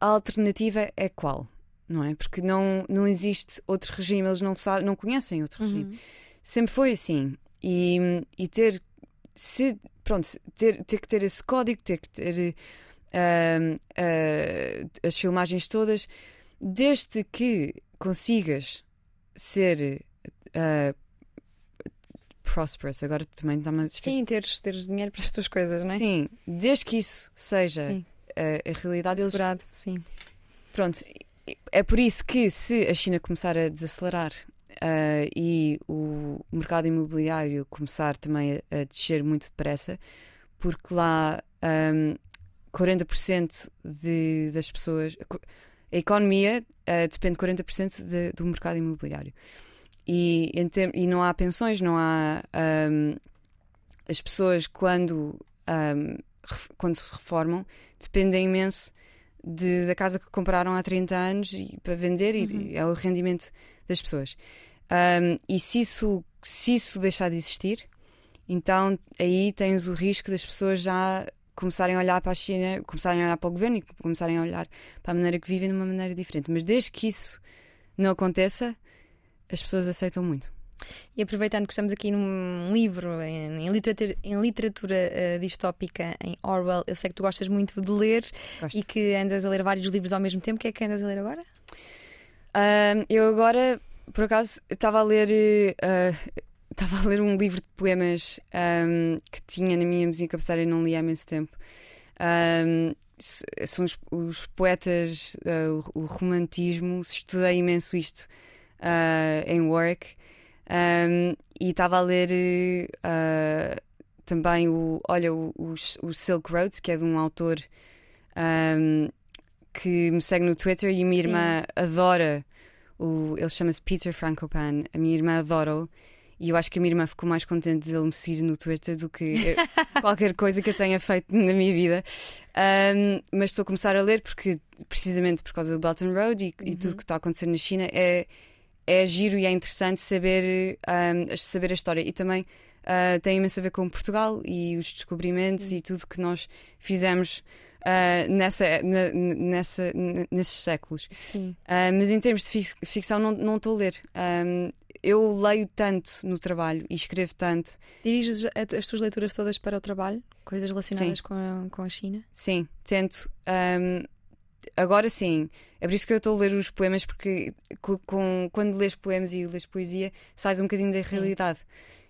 a alternativa é qual, não é? Porque não não existe outro regime, eles não sabem, não conhecem outro regime. Uhum. Sempre foi assim. E, e ter se pronto, ter, ter que ter esse código, ter que ter ahm, ah, as filmagens todas, desde que consigas ser ah, prosperous, agora também a esquecer. Sim, teres, teres dinheiro para as tuas coisas, não é? Sim, desde que isso seja Sim. a, a realidade, eles, Assegurado, sim. pronto, é por isso que se a China começar a desacelerar ah, e o mercado imobiliário começar também a, a descer muito depressa, porque lá ahm, 40% de, das pessoas. A economia ah, depende 40% de, do mercado imobiliário. E, e não há pensões, não há. ahm, as pessoas, quando, ref- quando se reformam, dependem imenso de- da casa que compraram há 30 anos e, para vender, e- Uhum. e é o rendimento das pessoas. Ahm, e se isso, se isso deixar de existir, então aí tens o risco das pessoas já começarem a olhar para a China, começarem a olhar para o governo e começarem a olhar para a maneira que vivem de uma maneira diferente. Mas desde que isso não aconteça, as pessoas aceitam muito. E aproveitando que estamos aqui num livro em, em literatura, em literatura eh, distópica em Orwell, eu sei que tu gostas muito de ler Gosto. e que andas a ler vários livros ao mesmo tempo. O que é que andas a ler agora? Ahm, eu agora, por acaso, estava a ler. eh, ah, Estava a ler um livro de poemas ahm, que tinha na minha mesinha cabeceira e não li há imenso tempo. S- são os, os poetas, o romantismo, estudei imenso isto ah, em work. Ahm, e estava a ler ah, também o, olha, o, o, o Silk Roads, que é de um autor ahm, que me segue no Twitter e a minha Sim. irmã adora o, ele chama-se Peter Frankopan. A minha irmã adora-o e eu acho que a minha irmã ficou mais contente dele me seguir no Twitter do que qualquer coisa que eu tenha feito na minha vida. Ahm, mas estou a começar a ler porque, precisamente por causa do Belt and Road e, e Uhum. tudo que está a acontecer na China, é, é giro e é interessante saber, ahm, saber a história. E também uh, tem imenso a ver com Portugal e os descobrimentos Sim. e tudo que nós fizemos uh, nessa, na, nessa, nesses séculos. Sim. Uh, mas em termos de fic- ficção, não estou a ler. Um, eu leio tanto no trabalho e escrevo tanto. Diriges as tuas leituras todas para o trabalho? Coisas relacionadas com a, com a China? Sim, tento. um, agora sim. É por isso que eu estou a ler os poemas, porque co- com, quando lês poemas e lês poesia, sais um bocadinho da realidade.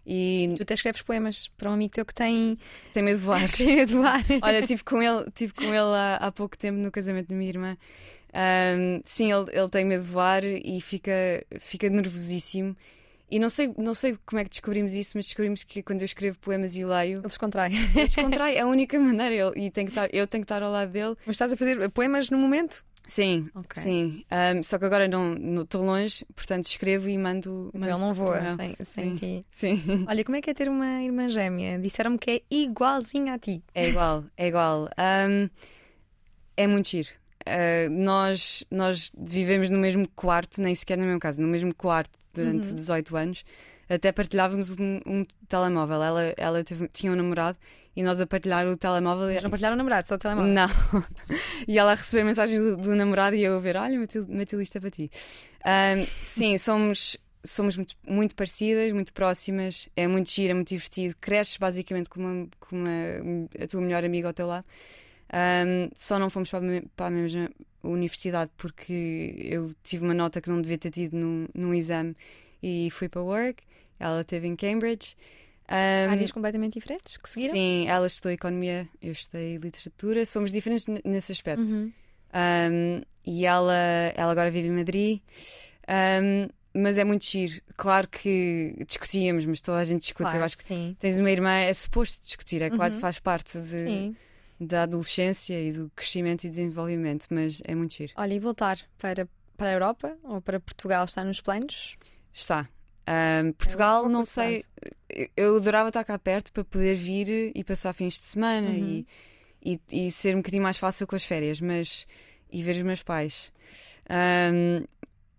E Tu até escreves poemas para um amigo teu que tem tem medo de voar. tem medo de voar. Olha, estive com ele, tive com ele há, há pouco tempo no casamento da minha irmã. Um, sim, ele, ele tem medo de voar e fica, fica nervosíssimo. E não sei, não sei como é que descobrimos isso, mas descobrimos que quando eu escrevo poemas e leio, Ele descontrai. ele descontrai. É a única maneira. Ele, e tem que estar, eu tenho que estar ao lado dele. Mas estás a fazer poemas no momento? Sim, Ok. sim. Um, só que agora não não estou longe, portanto escrevo e mando. Então mando ele não voa para sem, sem Sim. ti. Sim, Olha, como é que é ter uma irmã gêmea? Disseram-me que é igualzinha a ti. é igual, é igual. Um, é muito giro. Uh, nós, nós vivemos no mesmo quarto, nem sequer no mesmo caso, no mesmo quarto durante Uhum. 18 anos. Até partilhávamos um, um telemóvel. Ela, ela teve- tinha um namorado e nós a partilhar o telemóvel. Mas não partilharam o namorado, só o telemóvel. Não. e ela a receber mensagens do, do namorado e eu a ver: olha, meti isto é para ti. Um, sim, somos, somos muito, muito parecidas, muito próximas. É muito giro, é muito divertido. Cresces basicamente com, uma, com uma- a tua melhor amiga ao teu lado. Um, só não fomos para a, para a mesma universidade porque eu tive uma nota que não devia ter tido num, num exame e fui para work. Ela esteve em Cambridge. Um, Áreas completamente diferentes que seguiram? Sim, ela estudou economia, eu estudei literatura, somos diferentes nesse aspecto. Uhum. Um, e ela, ela agora vive em Madrid, Um, mas é muito giro. Claro que discutíamos, mas toda a gente discute. Claro, eu acho que sim. tens uma irmã, é suposto discutir, é quase Uhum. faz parte de- Sim. Da adolescência e do crescimento e desenvolvimento, mas é muito giro. Olha, e voltar para, para a Europa ou para Portugal está nos planos? Está. Um, Portugal, longo não sei. eu- adorava estar cá perto para poder vir e passar fins de semana Uhum. e, e, e ser um bocadinho mais fácil com as férias, mas e ver os meus pais. Um,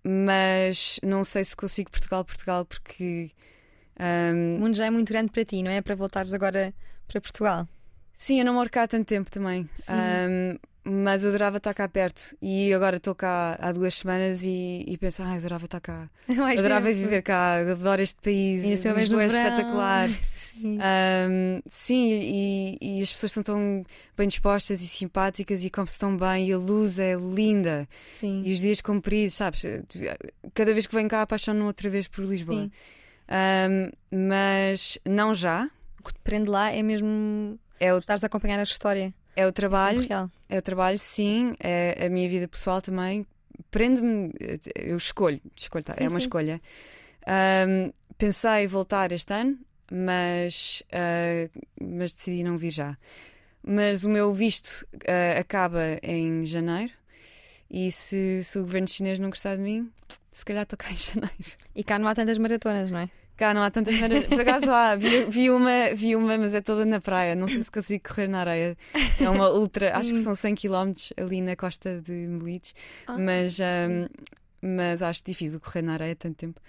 mas não sei se consigo Portugal, Portugal, porque O um, mundo já é muito grande para ti, não é? Para voltares agora para Portugal. Sim, eu não moro cá há tanto tempo também. Sim. Um, mas eu adorava estar cá perto e agora estou cá há duas semanas e, e penso, ai, adorava estar cá. Mais adorava tempo. viver cá, adoro este país. E no seu Lisboa é espetacular. Sim. Um, sim, e, e as pessoas estão tão bem dispostas e simpáticas e como-se tão bem, e a luz é linda. Sim. E os dias compridos, sabes? Cada vez que venho cá apaixono-me outra vez por Lisboa. Sim. Um, mas não já. O que te prende lá é mesmo É o, estares a acompanhar a história. é o trabalho, real. é o trabalho, sim, é a minha vida pessoal também. Prende-me, eu escolho, escolho tá, Sim, é uma sim. escolha. Um, pensei voltar este ano, mas, uh, mas decidi não vir já. Mas o meu visto uh, acaba em janeiro e se, se o governo chinês não gostar de mim, se calhar estou cá em janeiro. E cá não há tantas maratonas, não é? Cá não há tantas maneiras. Por acaso há, vi, vi uma, vi uma, mas é toda na praia. Não sei se consigo correr na areia. É uma ultra, acho que Sim. são 100 km ali na costa de Melides, Ah, mas, um, mas acho difícil correr na areia tanto tempo.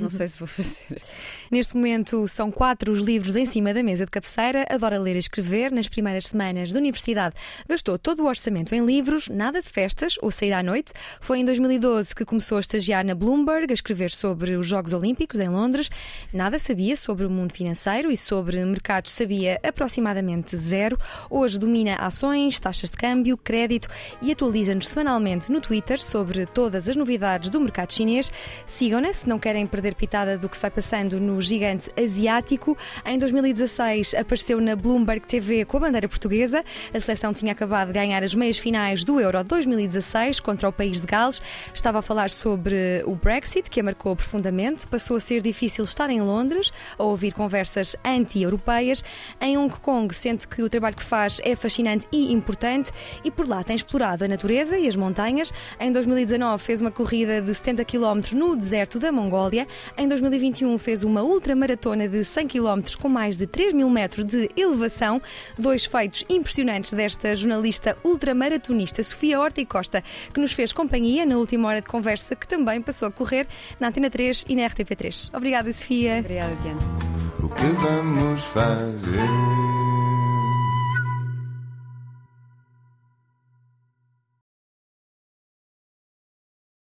Não sei se vou fazer. Neste momento são quatro os livros em cima da mesa de cabeceira. Adora ler e escrever. Nas primeiras semanas de universidade gastou todo o orçamento em livros, nada de festas ou sair à noite. Foi em 2012 que começou a estagiar na Bloomberg, a escrever sobre os Jogos Olímpicos em Londres. Nada sabia sobre o mundo financeiro e sobre mercados sabia aproximadamente zero. Hoje domina ações, taxas de câmbio, crédito e atualiza-nos semanalmente no Twitter sobre todas as novidades do mercado chinês. Sigam-na se não querem perder pitada do que se vai passando no gigante asiático. Em 2016 apareceu na Bloomberg TV com a bandeira portuguesa. A seleção tinha acabado de ganhar as meias finais do Euro 2016 contra o país de Gales. Estava a falar sobre o Brexit, que a marcou profundamente. Passou a ser difícil estar em Londres, a ouvir conversas anti-europeias. Em Hong Kong, sente que o trabalho que faz é fascinante e importante e por lá tem explorado a natureza e as montanhas. Em 2019 fez uma corrida de 70 km no deserto da Mongólia. Em 2021 fez uma ultramaratona de 100 km com mais de 3 mil metros de elevação. Dois feitos impressionantes desta jornalista ultramaratonista Sofia Horta e Costa, que nos fez companhia na última hora de conversa, que também passou a correr na Antena 3 e na RTP3. Obrigada, Sofia. Obrigada, Diana. o que vamos fazer?